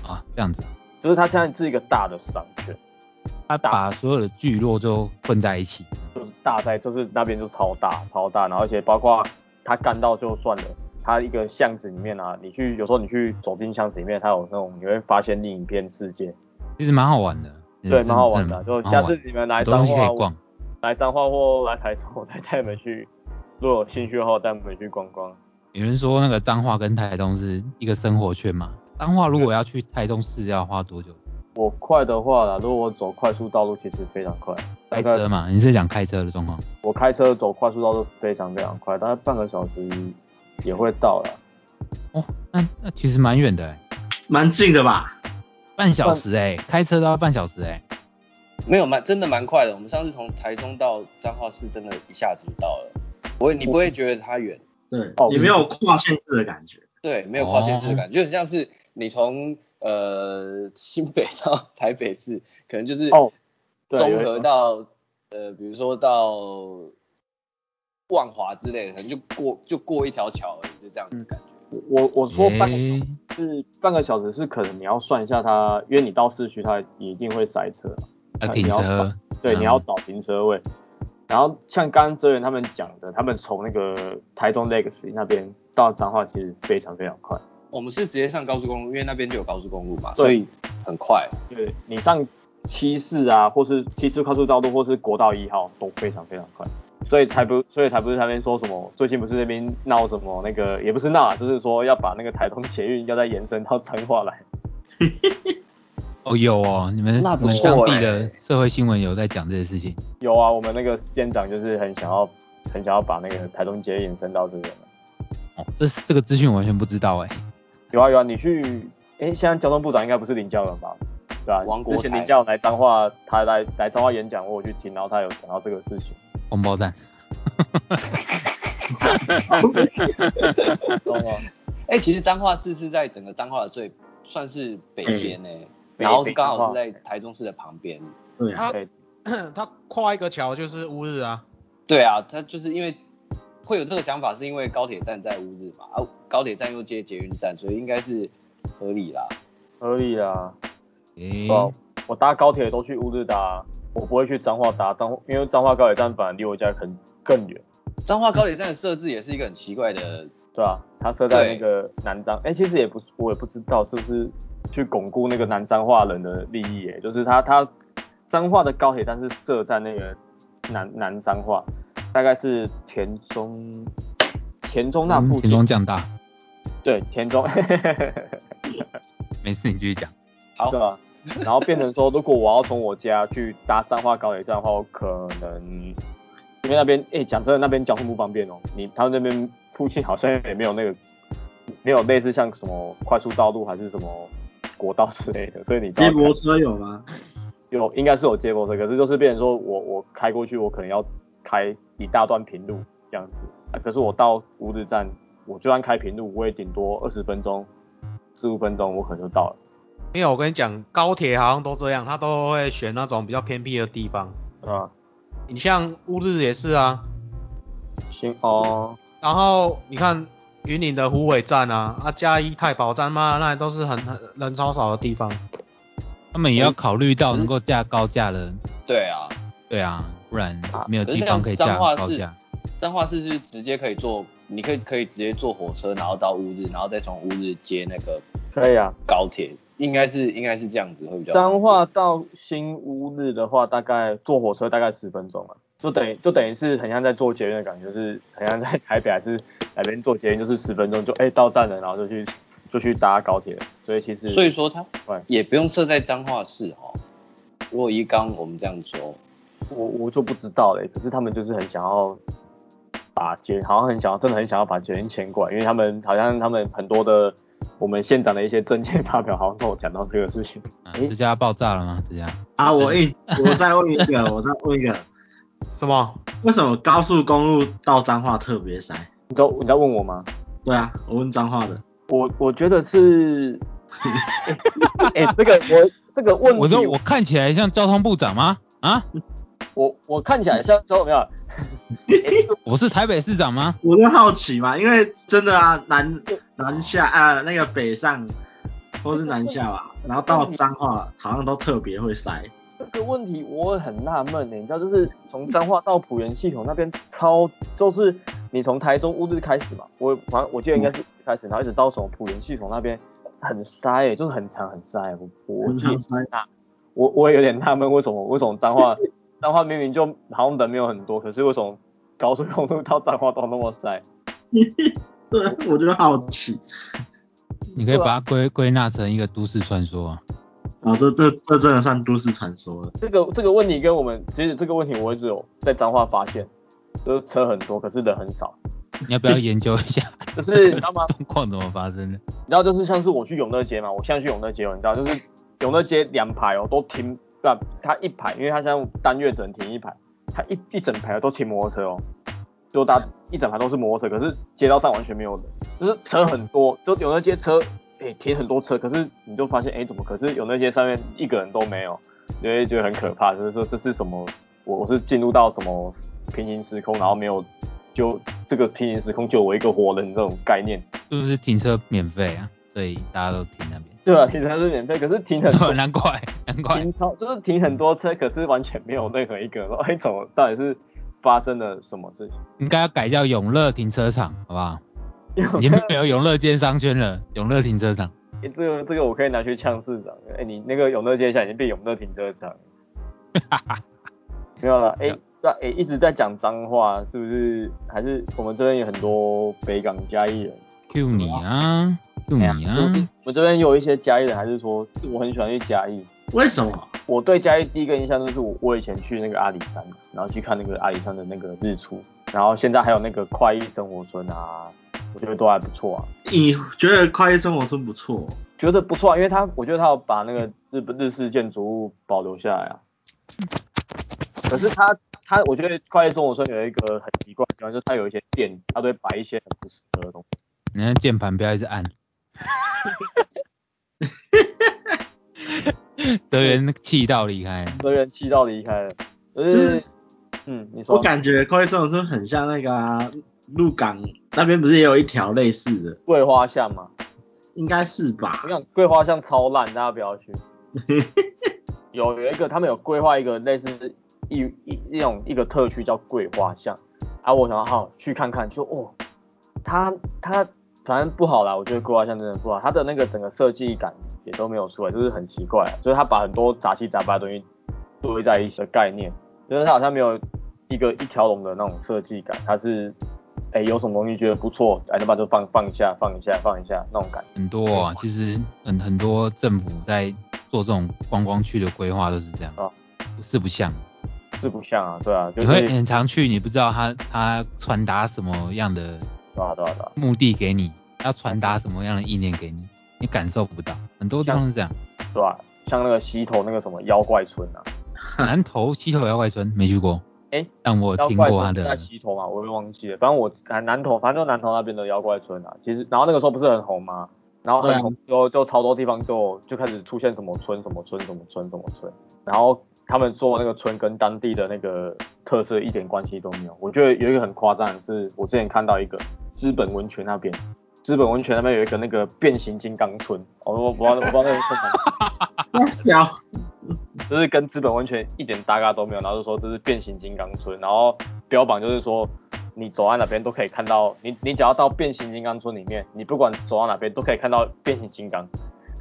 啊，这样子啊，就是它现在是一个大的商圈，它把所有的聚落都混在一起。就是大在就是那边就超大超大，然后而且包括它干到就算了。它一个巷子里面啊，你去有时候你去走进巷子里面，它有那种你会发现另一片世界，其实蛮好玩的。对，蛮好玩的。就下次你们来彰化逛。来彰化或来台中，我再带你们去。如果有兴趣的话，我带你们去逛逛。有人说那个彰化跟台东是一个生活圈嘛？彰化如果要去台中市要花多久？我快的话啦，如果我走快速道路，其实非常快。开车嘛？你是讲开车的状况？我开车走快速道路非常非常快，大概半个小时也会到了。哦，那那其实蛮远的欸，蛮近的吧？半小时哎、开车都要半小时哎、没有蛮真的蛮快的。我们上次从台中到彰化市，真的一下子就到了。不会，你不会觉得它远，对哦，你没有跨县市的感觉。对，没有跨县市的感觉，就很像是你从呃新北到 *laughs* 台北市，可能就是哦对综有合到呃，比如说到万华之类的，可能就过就过一条桥而已，就这样子的感觉。我我说半是半个小时是可能你要算一下它，因为你到市区它一定会塞车停车，对，嗯你要找停车位。然后像刚刚哲源他们讲的，他们从那个台中 Legacy 那边到彰化其实非常非常快。我们是直接上高速公路，因为那边就有高速公路嘛，所以很快。对你上七四啊，或是七四快速道路，或是国道一号都非常非常快，所以才不，所以才不是那边说什么，最近不是那边闹什么那个，也不是闹啊，就是说要把那个台东捷运要再延伸到彰化来。*laughs* 哦有哦，你们当地的社会新闻有在讲这些事情。有啊，我们那个县长就是很想要，很想要把那个台东捷运延伸到这边。哦，这是这个资讯我完全不知道哎、有啊有啊，你去，哎，现在交通部长应该不是林佳文吧？对啊、王国台之前林家勇来彰化，他来来彰化演讲，我有去听，然后他有讲到这个事情。红包站。*laughs* 懂吗？哎、其实彰化市是在整个彰化的最算是北边呢、北然后北刚好是在台中市的旁边。对啊，他对 *clears throat* 他跨一个桥就是乌日啊，对啊，他就是因为会有这个想法，是因为高铁站在乌日嘛，啊，高铁站又接捷运站，所以应该是合理啦。合理啦。诶、对啊我搭高铁都去乌日搭，我不会去彰化搭彰，因为彰化高铁站反而离我家很更远，彰化高铁站的设置也是一个很奇怪的，*laughs* 对啊，它设在那个南彰，哎、其实也不，我也不知道是不是去巩固那个南彰化人的利益，哎，就是它它彰化的高铁站是设在那个南南彰化，大概是田中田中那附近田，中降大，对田中，*laughs* 没事你继续讲。好对，吧？然后变成说，如果我要从我家去搭彰化高铁站的话，我可能因为那边，哎、讲真的，那边交通不方便哦。你他们那边附近好像也没有那个，没有类似像什么快速道路还是什么国道之类的，所以你接驳车有吗？有应该是有接驳车，可是就是变成说我我开过去，我可能要开一大段平路这样子。啊、可是我到乌日站，我就算开平路，我也顶多二十分钟、十五分钟，我可能就到了。因为我跟你讲，高铁好像都这样，它都会选那种比较偏僻的地方。啊，你像乌日也是啊，行哦，然后你看云林的虎尾站啊，啊嘉义太保站嘛，那都是很很人超少的地方。他们也要考虑到能够架高架的，对啊，对啊，不然啊没有地可是像方可以架彰化市高架。，彰化市是直接可以坐，你可以可以直接坐火车，然后到乌日，然后再从乌日接那个可以啊。高铁，应该是应该是这样子会比较。彰化到新乌日的话，大概坐火车大概十分钟啊，就等于就等于是很像在坐捷运的感觉，就是很像在台北还是哪边坐捷运，就是十分钟就哎、到站了，然后就去就去搭高铁了。所以其实所以说它也不用设在彰化市哦。如果一刚我们这样说，我我就不知道嘞，可是他们就是很想要把捷，好像很想要，真的很想要把捷运迁过来，因为他们好像他们很多的我们县长的一些政见发表，好像跟我讲到这个事情。啊诶这家爆炸了吗？这家啊，我一我再问一个，我再问一个，*laughs* 什么？为什么高速公路到彰化特别塞？你知道你在问我吗？对啊，我问彰化的。我我觉得是，*laughs* 哎、这个我这个问题，我说我看起来像交通部长吗？啊，我我看起来像周没有？*laughs* 我是台北市长吗？我就好奇嘛，因为真的啊，南南下啊，那个北上或是南下吧，然后到彰化好像都特别会塞。这个问题我很纳闷呢，你知道，就是从彰化到浦园系统那边超，就是你从台中乌日开始嘛，我反正我记得应该是开始，然后一直到从浦园系统那边很塞诶，就是很长很塞，我我我我也有点纳闷，为什么为什么彰化彰化明明就好像人没有很多，可是为什么高速公路到彰化都那么塞？*laughs* 对，我就好奇。你可以把它归归纳成一个都市传说啊。啊，这这这真的算都市传说了。这个这个问题跟我们其实这个问题我一直有在彰化发现，就是车很多，可是人很少。你要不要研究一下就是 *laughs* 你知道吗？状况怎么发生的？你知道就是像是我去永乐街嘛，我现在去永乐街哦，你知道就是永乐街两排哦都停，不、啊，它一排，因为它现在单月只能停一排，它一一整排都停摩托车哦，就大一整排都是摩托车，可是街道上完全没有人，就是车很多，就有那些车，哎、停很多车，可是你就发现哎、怎么，可是有那些上面一个人都没有，你会觉得很可怕，就是说这是什么，我我是进入到什么平行时空，然后没有就这个平行时空就我一个活人这种概念。是不是停车免费啊？所以大家都停那边。对啊，停车是免费，可是停很多，*laughs* 难怪，难怪停。超就是停很多车，可是完全没有任何一个人说，*laughs* 哎，怎么到底是发生了什么事情？应该要改叫永乐停车场，好不好？已经没有永乐街商圈了，永乐停车场。*laughs* 欸这个这个我可以拿去呛市长。哎、你那个永乐街现在已经变永乐停车场了。没有了，哎、那哎、一直在讲脏话，是不是？还是我们这边有很多北港嘉义人？Q 你啊哎呀我这边有一些嘉义人，还是说我很喜欢去嘉义。为什么？我对嘉义第一个印象就是我我以前去那个阿里山，然后去看那个阿里山的那个日出，然后现在还有那个快意生活村啊，我觉得都还不错啊。你觉得快意生活村不错？觉得不错啊，因为他我觉得他有把那个日本日式建筑物保留下来啊。可是他他我觉得快意生活村有一个很奇怪的地方，就是他有一些店，他都会摆一些很不适合的东西。你看键盘不要一直按。*laughs* 德元气到离开，德元气到离开了，就就是嗯，你说。我感觉快生活村很像那个啊，鹿港那边不是也有一条类似的，桂花巷嘛，应该是吧。我？想桂花巷超烂，大家不要去。有 *laughs* 有一个他们有规划一个类似一一一种一个特区叫桂花巷，啊，我想好去看看，就哦，它它反正不好啦，我觉得桂花巷真的不好，它的那个整个设计感也都没有出来，就是很奇怪，就是它把很多杂七杂八的东西堆在一起的概念，就是它好像没有一个一条龙的那种设计感，它是哎有什么东西觉得不错，哎，那把就放放一下放一下放一下那种感觉。很多啊，其实很很多政府在做这种观光区的规划都是这样哦，四不像。是不像啊，对啊，就你是会很常去，你不知道他他传达什么样的对啊对啊对啊，目的给你，要传达什么样的意念给你，你感受不到。很多地方是这样。对吧、像那个溪头那个什么妖怪村啊，*laughs* 南投溪头妖怪村没去过，哎但我听过他村是在的。溪头嘛，我也忘记了，反正我南南投，反正就南投那边的妖怪村啊，其实然后那个时候不是很红吗？然后很红之后就超多地方就就开始出现什么村什么村什么村什么村，然后他们说那个村跟当地的那个特色一点关系都没有。我觉得有一个很夸张的是，我之前看到一个资本温泉那边，资本温泉那边有一个那个变形金刚村，我我我不知道我不知道那个村哪里。小就是跟资本温泉一点搭嘎都没有，然后就说这是变形金刚村，然后标榜就是说你走在哪边都可以看到，你你只要到变形金刚村里面，你不管走到哪边都可以看到变形金刚。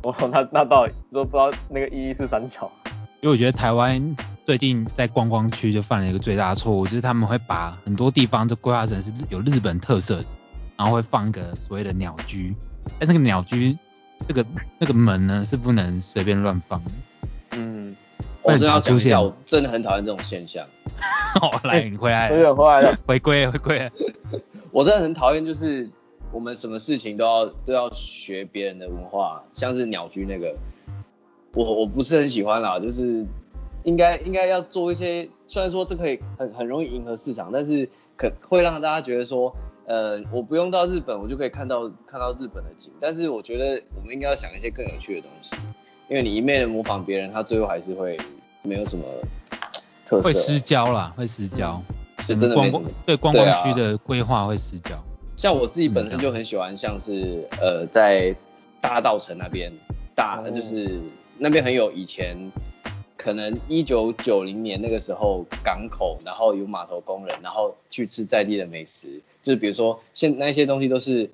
我说那那到底都不知道那个意义是三角。因为我觉得台湾最近在观光区就犯了一个最大的错误，就是他们会把很多地方都规划成是有日本特色的，然后会放一个所谓的鸟居，但那个鸟居这个那个门呢是不能随便乱放的。嗯，我真的要讲一出现下，我真的很讨厌这种现象。哦，来，你回来回来了。回归回归。我真的很讨厌，就是我们什么事情都要都要学别人的文化，像是鸟居那个，我我不是很喜欢啦，就是应该应该要做一些，虽然说这可以很很容易迎合市场，但是可会让大家觉得说，呃，我不用到日本，我就可以看到看到日本的景，但是我觉得我们应该要想一些更有趣的东西，因为你一昧的模仿别人，他最后还是会没有什么特色，会失焦啦，会失焦。是真的光没什么。对观光区的规划会失焦。像我自己本身就很喜欢，像是呃在大道城那边，大哦就是那边很有以前可能一九九零年那个时候港口，然后有码头工人，然后去吃在地的美食，就是比如说现那些东西都是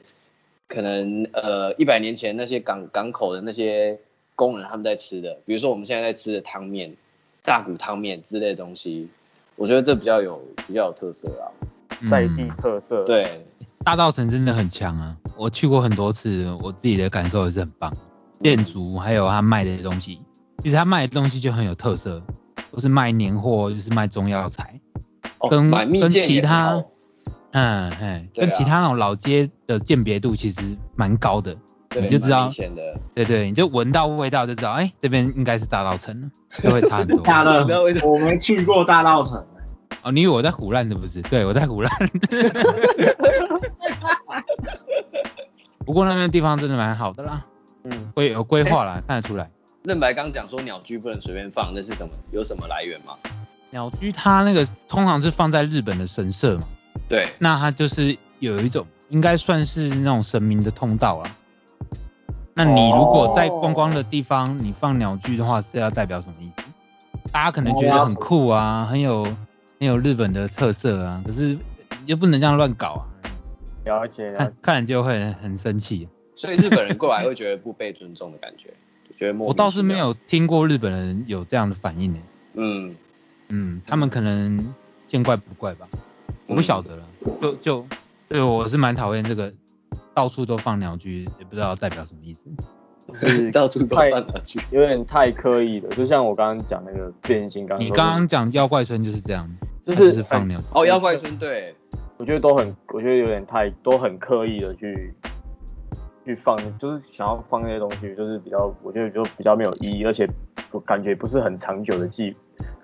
可能呃一百年前那些港港口的那些工人他们在吃的，比如说我们现在在吃的汤面、大骨汤面之类的东西，我觉得这比较有比较有特色啊。在地嗯特色。，对，大道城真的很强啊，我去过很多次，我自己的感受也是很棒。建筑还有他卖的东西，其实他卖的东西就很有特色，都是卖年货，就是卖中药材，哦，跟跟其他好嗯跟其他那种老街的鉴别度其实蛮高的，对你就知道。对对，你就闻到味道就知道，哎、这边应该是大稻城了，*laughs* 就会差很多。*laughs* 大乐我没去过大稻城，哦，你以为我在胡乱是不是？对，我在胡乱。*laughs* 不过那边地方真的蛮好的啦，嗯，规有规划啦，看得出来。任白刚讲说鸟居不能随便放，那是什么？有什么来源吗？鸟居它那个通常是放在日本的神社嘛，对，那它就是有一种应该算是那种神明的通道啊。那你如果在观光的地方，你放鸟居的话，是要代表什么意思？大家可能觉得很酷啊，很有很有日本的特色啊，可是又不能这样乱搞啊，了解了解。看看人就会很很生气。所以日本人过来会觉得不被尊重的感觉，就 *laughs* 觉得我倒是没。有听过日本人有这样的反应呢。嗯，嗯，他们可能见怪不怪吧，我不晓得了。就就对我是蛮讨厌这个到处都放鸟居，也不知道代表什么意思。就是 *laughs* 到处都放鸟居。有点太刻意了，就像我刚刚讲那个变形金刚，你刚刚讲妖怪村就是这样，就是是放鸟居。哦，妖怪村对，我觉得都很，我觉得有点太都很刻意的去去放，就是想要放那些东西，就是比较我觉得就比较没有意义，而且我感觉不是很长久的记，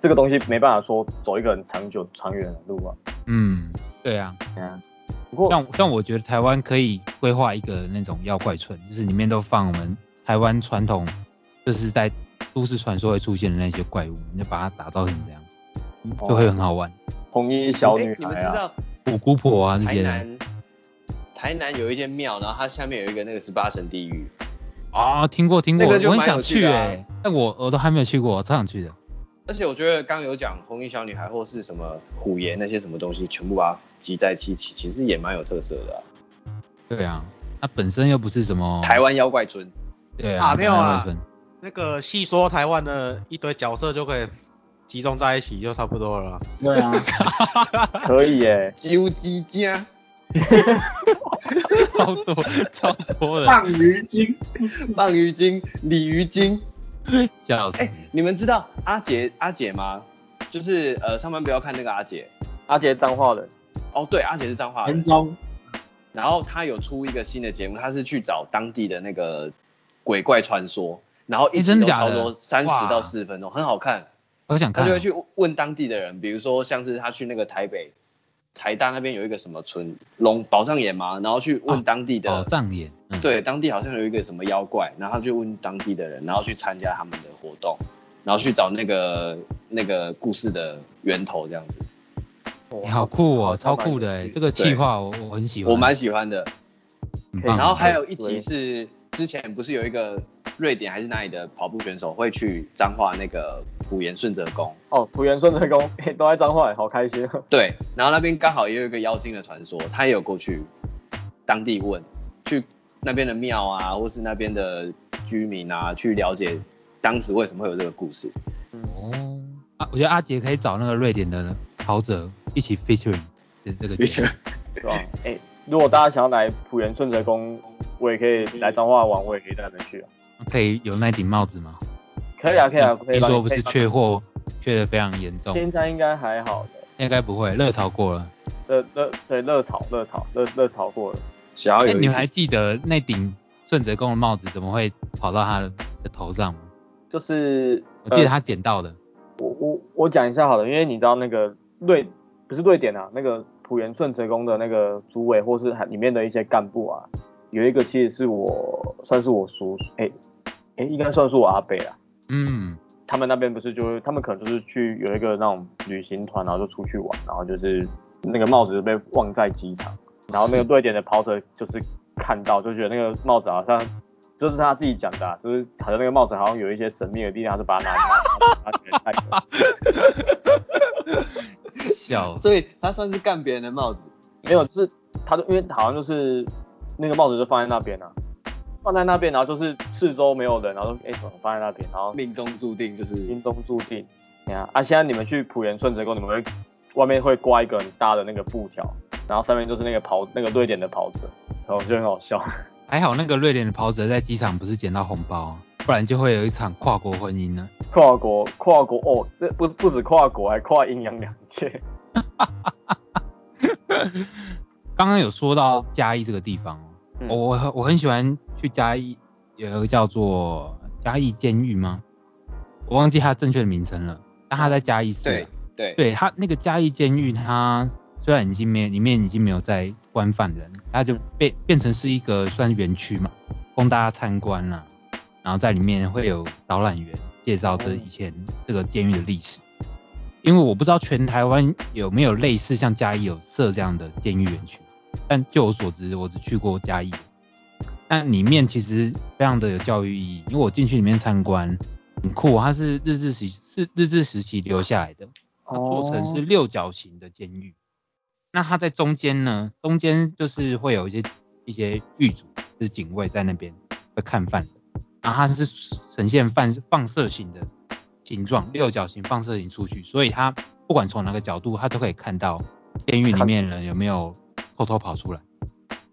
这个东西没办法说走一个很长久长远的路啊。嗯，对啊。对啊。不过像像我觉得台湾可以规划一个那种妖怪村，就是里面都放我们台湾传统，就是在都市传说会出现的那些怪物，你就把它打造成这样，就会很好玩。红衣小女哎，你们知道虎姑婆啊那些的。台南台南有一间庙，然后它下面有一个那个十八层地狱，啊，听过听过，我很想去哎、但我我都还没有去过，我超想去的。而且我觉得刚刚有讲红衣小女孩或是什么虎爷那些什么东西，全部把它集在一起，其实也蛮有特色的啊、对啊，它本身又不是什么台湾妖怪村，对啊，啊没有啊那个细说台湾的一堆角色就可以集中在一起，就差不多了啦。对啊，*laughs* 可以耶，啾鸡家，超多超多的，放鱼精，鲅鱼精、鲤鱼精。*laughs* 笑死哎、。你们知道阿杰阿杰吗？就是呃上班不要看那个阿杰。阿杰脏话的，哦，对，阿杰是脏话人田。中，然后他有出一个新的节目，他是去找当地的那个鬼怪传说，然后一诶集都差不多三十到四十分钟，很好看。我想看哦、他就会去问当地的人，比如说像是他去那个台北、台大那边有一个什么村龙宝藏岩嘛，然后去问当地的，宝藏眼，嗯，对，当地好像有一个什么妖怪，然后他就问当地的人，然后去参加他们的活动，然后去找那个那个故事的源头这样子，欸好酷哦，超酷的哎，这个对企划我我很喜欢，我蛮喜欢的。然后还有一集是之前不是有一个瑞典还是哪里的跑步选手会去彰化那个普元顺泽宫，哦，土原顺德宫嘿 *laughs* 都在彰化，好开心。对，然后那边刚好也有一个妖精的传说，他也有过去当地问，去那边的庙啊，或是那边的居民啊，去了解当时为什么会有这个故事。哦，啊，我觉得阿杰可以找那个瑞典的陶喆一起 featuring 这这个节目对吧？哎、如果大家想要来浦原顺泽宫，我也可以来彰化玩，我也可以带你们去啊。可以有那顶帽子吗？可以啊，可以啊，可以听说不是缺货，缺的非常严重，现在应该还好的，应该不会，热潮过了。热热对热潮热潮热热潮过了。哎，想要有一你们还记得那顶顺泽公的帽子怎么会跑到他的的头上吗？就是呃我记得他捡到的。我我我讲一下好了，因为你知道那个瑞不是瑞典啊，那个浦原顺泽宫的那个主委或是里面的一些干部啊，有一个其实是我算是我叔，哎、哎、应该算是我阿伯啦。嗯，他们那边不是就会，他们可能就是去有一个那种旅行团，然后就出去玩，然后就是那个帽子被忘在机场，然后那个瑞典的跑者就是看到就觉得那个帽子好像就是他自己讲的、啊，就是好像那个帽子好像有一些神秘的力量，他就把它拿拿拿起来。笑死。所以他算是干别人的帽子。没有，就是他就因为好像就是那个帽子就放在那边啊，放在那边，然后就是四周没有人，然后说哎怎么放在那边，然后命中注定就是命中注定。你看啊，现在你们去浦原顺泽宫，你们会外面会挂一个很大的那个布条，然后上面就是那个跑那个瑞典的跑者，然后就很好笑。*laughs* 还好那个瑞典的跑者在机场不是捡到红包，不然就会有一场跨国婚姻呢。跨国跨国哦，这不不止跨国，还跨阴阳两界。*laughs* 刚刚有说到嘉义这个地方我我很我很喜欢去嘉义，有一个叫做嘉义监狱吗？我忘记它正确的名称了，但它在嘉义市啊。对对对它那个嘉义监狱，它虽然已经没里面已经没有在关犯人，它就变变成是一个算园区嘛，供大家参观啦、然后在里面会有导览员介绍这以前这个监狱的历史。因为我不知道全台湾有没有类似像嘉义有设这样的监狱园区，但就我所知，我只去过嘉义。但里面其实非常的有教育意义，因为我进去里面参观，很酷，它是日治时是日治时期留下来的，它做成是六角形的监狱。那它在中间呢，中间就是会有一些一些狱卒，就是警卫在那边会看犯人，然后它是呈现放放射型的形状，六角形放射型出去，所以它不管从哪个角度，它都可以看到监狱里面人有没有偷偷跑出来。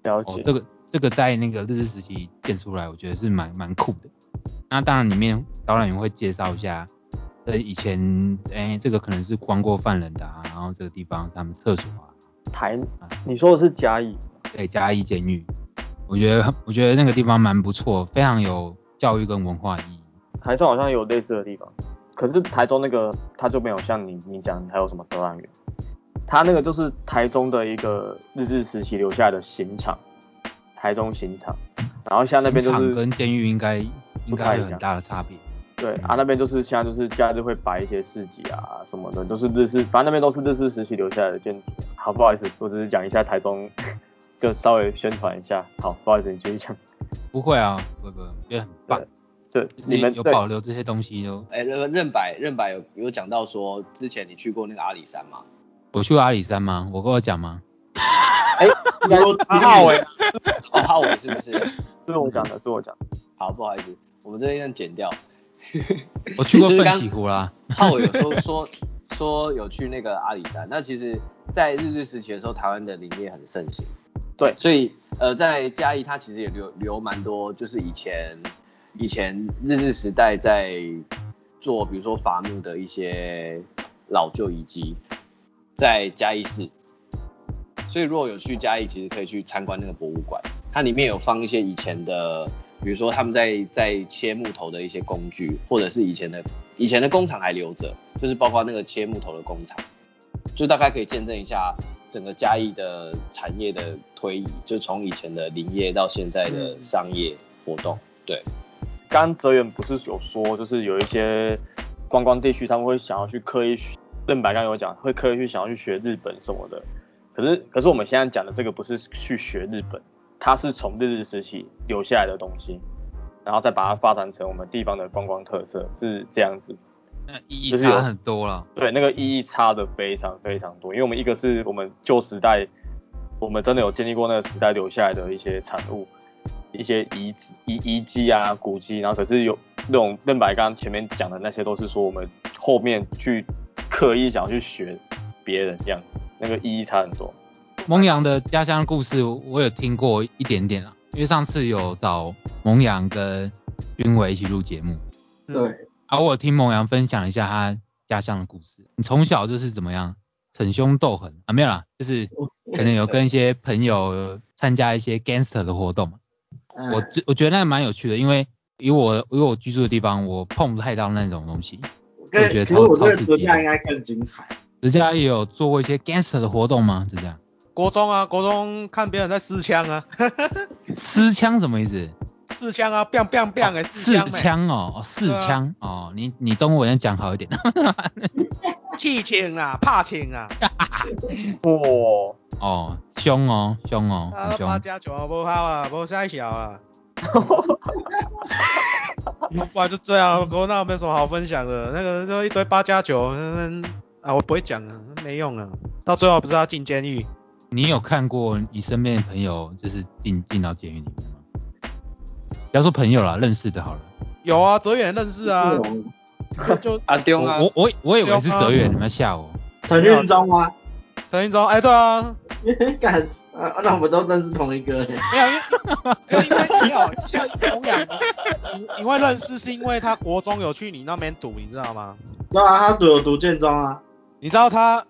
了解，，哦这个这个在那个日治时期建出来，我觉得是蛮蛮酷的。那当然里面导览员会介绍一下，呃，以前哎、这个可能是关过犯人的啊，然后这个地方他们厕所啊，台，你说的是甲乙，对，嘉义监狱。我觉得我觉得那个地方蛮不错，非常有教育跟文化意义。台中好像有类似的地方，可是台中那个它就没有像你你讲还有什么德兰园，它那个就是台中的一个日治时期留下来的刑场，台中刑场，然后像那边就是场跟监狱应该应该有很大的差别。对啊，那边就是现在就是假日会摆一些市集啊什么的，都是日式，反正那边都是日式时期留下来的建筑。好，不好意思，我只是讲一下台中，就稍微宣传一下。好，不好意思，你继续讲。不会啊，不会不会，我觉得很棒。对，就是你们有保留这些东西哦。哎，那个任柏任柏有有讲到说，之前你去过那个阿里山吗？我去过阿里山吗？我跟我讲吗？*laughs* 哎，应该阿浩伟，哦，浩伟是不是？是我讲的，是我讲的。好，不好意思，我们这边要剪掉。我去过奋起湖啦。*laughs* 浩伟有说说说有去那个阿里山，那其实，在日治时期的时候，台湾的林业很盛行。对所以呃，在嘉义，它其实也留留蛮多，就是以前以前日治时代在做，比如说伐木的一些老旧遗迹，在嘉义市。所以如果有去嘉义，其实可以去参观那个博物馆，它里面有放一些以前的，比如说他们在在切木头的一些工具，或者是以前的以前的工厂还留着，就是包括那个切木头的工厂，就大概可以见证一下整个嘉义的产业的推移，就从以前的林业到现在的商业活动。对，刚刚泽远不是有说，就是有一些观光地区他们会想要去刻意学，邓白刚刚有讲，会刻意去想要去学日本什么的。可是可是我们现在讲的这个不是去学日本，它是从日治时期留下来的东西，然后再把它发展成我们地方的观光特色，是这样子。那意义就是有差很多了。对，那个意义差的非常非常多，因为我们一个是我们旧时代，我们真的有经历过那个时代留下来的一些产物，一些遗址、遗遗迹啊、古迹，然后可是有那种任白刚刚前面讲的那些，都是说我们后面去刻意想要去学别人这样子，那个意义差很多。蒙阳的家乡故事我有听过一点点啦，因为上次有找蒙阳跟君伟一起录节目，对，啊，我有听蒙阳分享一下他家乡的故事。你从小就是怎么样逞凶斗狠啊？没有啦，就是可能有跟一些朋友参加一些 gangster 的活动我觉我觉得那蛮有趣的，因为以我以我居住的地方，我碰不太到那种东西。我觉得其实我超觉得超刺激的德家应该更精彩。人家也有做过一些 gangster 的活动吗？是这样？国中啊，国中看别人在试枪啊，*laughs* 私枪什么意思？试枪啊，biang biang biang 哎，试试枪哦，哦试枪哦，你你中文要讲好一点。*laughs* 气枪啊，怕枪啊，*laughs* 哇，哦，凶哦，凶哦，凶。八加九啊，不好啊，不太小啊。不然就这样，国那没有什么好分享的，那个就一堆八加九，嗯啊，我不会讲啊，没用啊，到最后不是要进监狱，你有看过你身边的朋友就是进进到监狱里面吗？不要说朋友啦，认识的好了。有啊，泽远认识啊，就就阿丢啊，我我我以为是泽远，你们吓我。陈运忠吗？陈云忠，哎，对啊，*laughs* 干，啊，那我们都认识同一个。没有，因为因为没有像同样，你你会认识是因为他国中有去你那边读，你知道吗？对啊，他读有读建中啊。你知道他，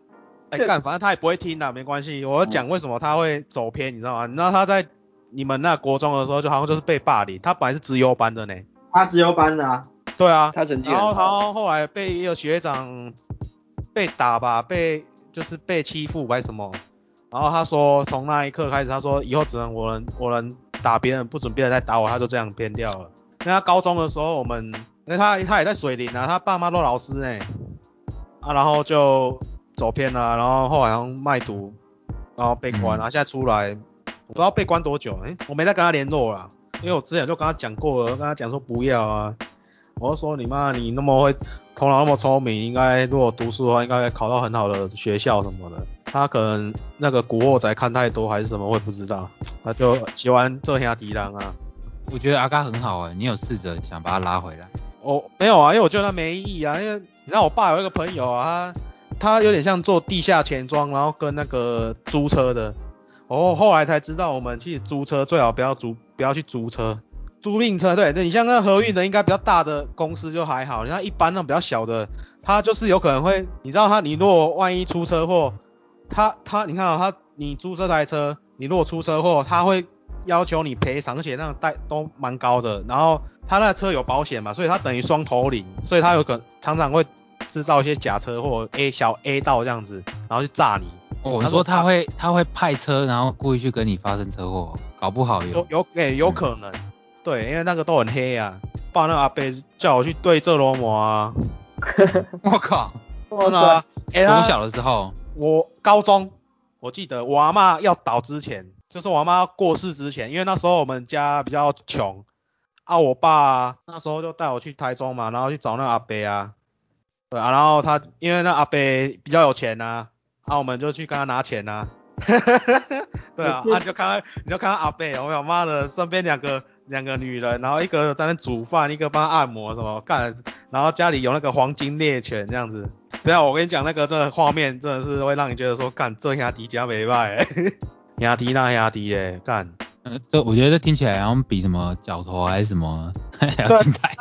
哎干，反正他也不会听的，没关系。我要讲为什么他会走偏，你知道吗？你知道他在你们那国中的时候，就好像就是被霸凌，他本来是资优班的呢。他资优班的啊。对啊，他成绩然后然，后后来被一个学长被打吧，被就是被欺负还是什么，然后他说从那一刻开始，他说以后只能我能我能打别人，不准别人再打我，他就这样偏掉了。那他高中的时候，我们那他他也在水林啊，他爸妈都老师呢，啊，然后就走偏了，然后后来好像卖毒，然后被关，嗯然后现在出来，我不知道被关多久，哎、我没再跟他联络了，因为我之前就跟他讲过了，跟他讲说不要啊，我就说你妈你那么会，头脑那么聪明，应该如果读书的话，应该考到很好的学校什么的。他可能那个古惑仔看太多还是什么，我也不知道，他就喜欢这下敌人啊。我觉得阿嘎很好哎，你有试着想把他拉回来。哦，没有啊，因为我觉得他没意义啊，因为你知道我爸有一个朋友啊，他他有点像做地下钱庄，然后跟那个租车的。哦，后来才知道，我们其实租车最好不要租，不要去租车，租赁车。对，对你像那个合运的，应该比较大的公司就还好，你像一般那种比较小的，他就是有可能会，你知道他，你如果万一出车祸，他他你看啊、他你租这台车，你如果出车祸，他会要求你赔偿，而且那个代都蛮高的。然后他那个车有保险嘛，所以他等于双头领，所以他有可常常会制造一些假车或 A 小 A 道这样子，然后去炸你。哦，他说你说他会他会派车，然后故意去跟你发生车祸，搞不好有有。有诶、有可能，对，因为那个都很黑啊。爸那个阿伯叫我去对这罗摩啊，*laughs* 我靠！真的啊，诶、我小的时候，我高中，我记得我阿妈要倒之前，就是我妈过世之前，因为那时候我们家比较穷，啊，我爸那时候就带我去台中嘛，然后去找那个阿伯啊，对啊，然后他因为那阿伯比较有钱呐、啊，我们就去跟他拿钱呐、*laughs* 对啊，啊你就看他，你就看他阿伯，我有？妈的，身边两个两个女人，然后一个在那煮饭，一个帮按摩什么干，然后家里有那个黄金猎犬这样子。对啊，我跟你讲，那个这个画面真的是会让你觉得说，干这兄弟家没败，兄弟那兄弟诶，干，呃，这我觉得听起来好像比什么角头还是什么 *laughs* 还要对精彩。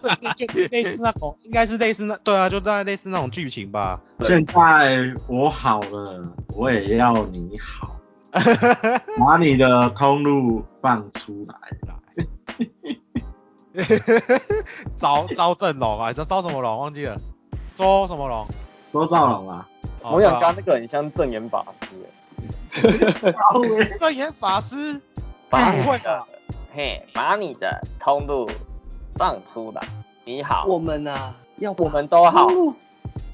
对对，就类似那种，应该是类似那，对啊，就大概类似那种剧情吧。现在我好了，我也要你好，*laughs* 把你的通路放出来。*laughs* 招招正龙啊，招招什么龙忘记了？周什么龙？周兆龙啊，哦我想刚刚那个很像正言法师，欸 *laughs* 正言法师，把不会吧？嘿，把你的通路放出来。你好，我们啊，要我们都好。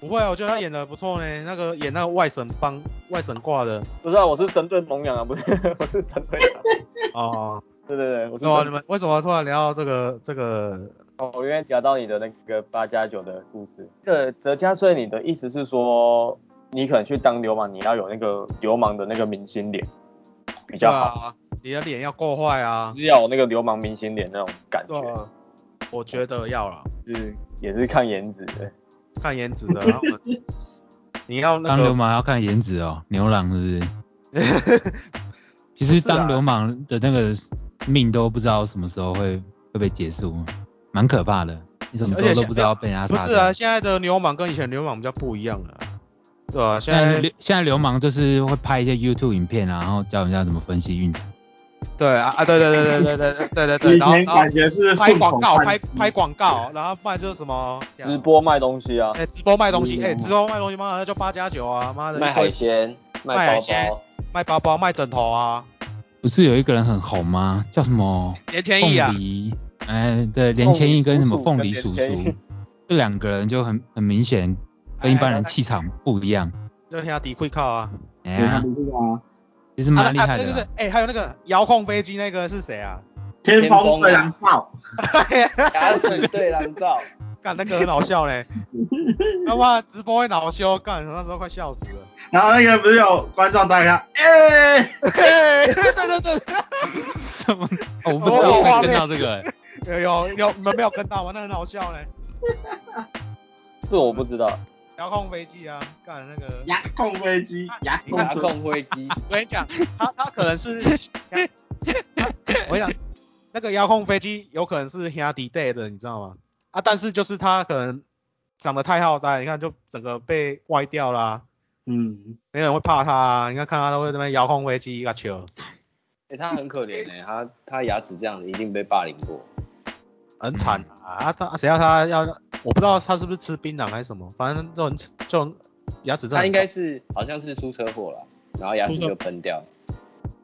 不会啊，我觉得他演的不错呢。那个演那个外省帮外省挂的不是啊，我是针对蒙阳啊，不是，*laughs* 我是针对他。哦。对对对，我是怎么你们为什么突然聊到这个这个？哦，我原来聊到你的那个八加九的故事，这个折加税，你的意思是说，你可能去当流氓，你要有那个流氓的那个明星脸比较好，啊，你的脸要够坏啊。就是要有那个流氓明星脸那种感觉，啊，我觉得要了，是也是看颜值的。看颜值的。然后 *laughs* 你要那当流，氓要看颜值哦，牛郎是不是？其实当流氓的那个命都不知道什么时候会会被结束，蛮可怕的。你什么时候都不知道被人家杀掉。不是啊，现在的流氓跟以前流氓比较不一样了啊。对啊，现在现在流现在流氓就是会拍一些 YouTube 影片啊，然后教人家怎么分析运程。对啊啊对对对对对对对对对对，以前然后然后感觉是拍广告拍拍广告，然后不然就是什么直播卖东西啊，哎直播卖东西，嗯哎直播卖东西，妈的就八加九啊，妈的卖海鲜，卖海鲜包，卖包包卖枕头啊，不是有一个人很红吗？叫什么？连千亿啊哎，对，连千亿跟什么凤梨叔叔这两个人就很很明显跟一般人气场不一样。就听他底会靠啊。哎对，他呀，不是啊，其实蛮厉害的对对对。，哎还有那个遥控飞机那个是谁啊？天风对狼炮，*laughs* *laughs* 牙齿对狼照，干那个很好笑嘞，*laughs* 他妈直播会恼羞，干那时候快笑死了。然后那个不是有观众大家，哎、对对对什么？哦我不知道会画面跟到这个、有有有你们没有跟到吗？那很好笑嘞，这我不知道。遥控飞机啊，干那个。遥控飞机，遥控飞机，我跟你讲，他他可能是，我跟你讲，那个遥控飞机有可能是兄弟带的，你知道吗？啊，但是就是他可能长得太好呆，你看就整个被歪掉啦、嗯，没人会怕他、啊。你看看他都会在那边遥控飞机一个球，哎，他很可怜哎，他他牙齿这样子一定被霸凌过。很惨啊！啊他谁要他要，我不知道他是不是吃槟榔还是什么，反正就很就很牙齿真的很他应该是好像是出车祸了，然后牙齿就崩掉。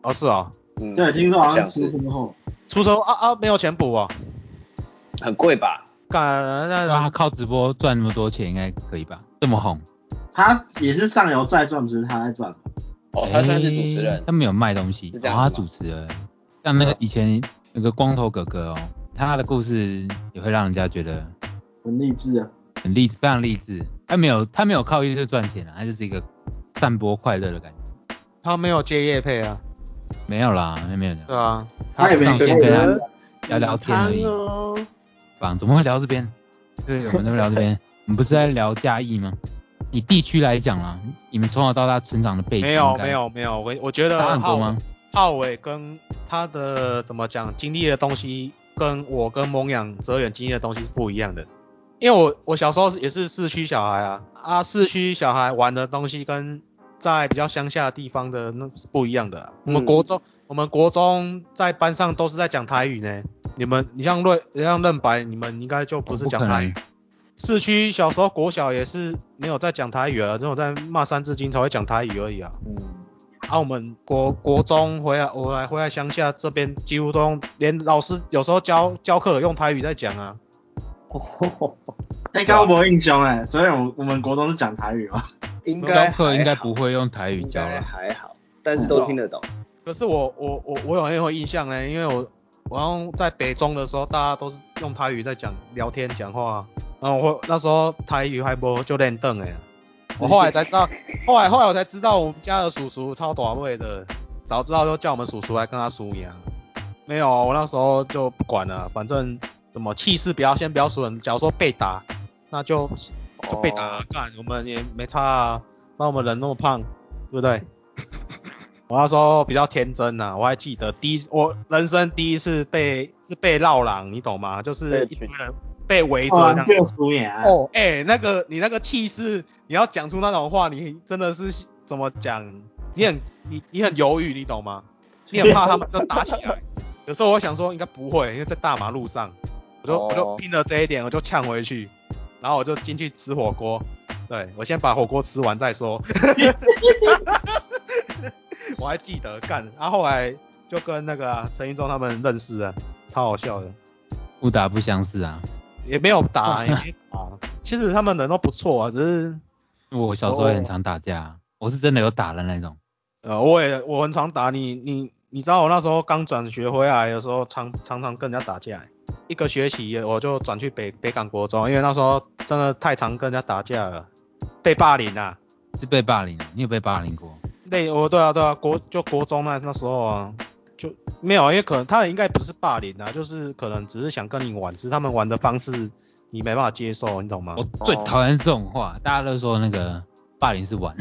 哦是哦，嗯，对，听说好像出车祸，出车啊啊没有钱补哦，很贵吧？干那他靠直播赚那么多钱，应该可以吧？这么红，他也是上游在赚，不是他在赚。哦，他算是主持哎人，他没有卖东西，哦，他主持人。像那个以前那个光头哥哥哦，他的故事也会让人家觉得很励志啊。很励志，非常励志。他没有他没有靠 YouTube 赚钱啊，他就是一个散播快乐的感觉。他没有接业配啊，没有啦，没有没有，对啊，他也没上线跟他聊聊天而已。哦。棒，怎么会聊这边？对，我们都聊这边。*laughs* 我们不是在聊嘉义吗？以地区来讲啦，你们从小到大成长的背景没有没有没有，我我觉得差很多浩吗？浩伟跟他的怎么讲经历的东西，跟我跟蒙养哲远经历的东西是不一样的。因为我我小时候也是市区小孩啊，啊市区小孩玩的东西跟在比较乡下的地方的那是不一样的啊、我嗯们国中，我们国中在班上都是在讲台语呢。你们，你像瑞，你像任白，你们应该就不是讲台语。市区小时候国小也是没有在讲台语啊，只有在骂三字经才会讲台语而已啊。嗯，啊，我们国国中回来，我来回来乡下这边，几乎都用连老师有时候教教课用台语在讲啊。*laughs* 哎，刚刚我印象哎，昨天我我们国中是讲台语吗？教应该课应该不会用台语教了。还好，但是都听得懂。可是我我我我有很有印象呢，因为我我好像在北中的时候，大家都是用台语在讲聊天讲话，然后我那时候台语还不就练凳哎，*laughs* 我后来才知道，后来后来我才知道我们家的叔叔超短位的，早知道就叫我们叔叔来跟他叔一样。没有，我那时候就不管了，反正怎么气势不要先不要损，假如说被打，那就就被打啊，干、我们也没差啊，那我们人那么胖，对不对？*laughs* 我那时候比较天真呐、我还记得第一我人生第一次被是被绕狼，你懂吗？就是一群人被围着哦这样。就输赢啊。哦，哎、那个你那个气势，你要讲出那种话，你真的是怎么讲？你很你你很犹豫，你懂吗？你很怕他们就打起来。*laughs* 有时候我想说应该不会，因为在大马路上，我就、我就哦拼了这一点，我就呛回去，然后我就进去吃火锅。对我先把火锅吃完再说。*laughs* 我还记得干，然后后来就跟那个啊陈一中他们认识啊，超好笑的。不打不相识啊。也没有打，*laughs* 也没打。其实他们人都不错啊，只是我小时候也很常打架啊，我是真的有打的那种。呃，我也我很常打你，你你知道我那时候刚转学回来的时候，常常常跟人家打架欸。一个学期我就转去北北港国中，因为那时候真的太常跟人家打架了，被霸凌啊。是被霸凌啊？你有被霸凌过？对我对啊对啊，国就国中那那时候啊，就没有，因为可能他应该不是霸凌啊，就是可能只是想跟你玩，只是他们玩的方式你没办法接受，你懂吗？我最讨厌这种话，大家都说那个霸凌是玩。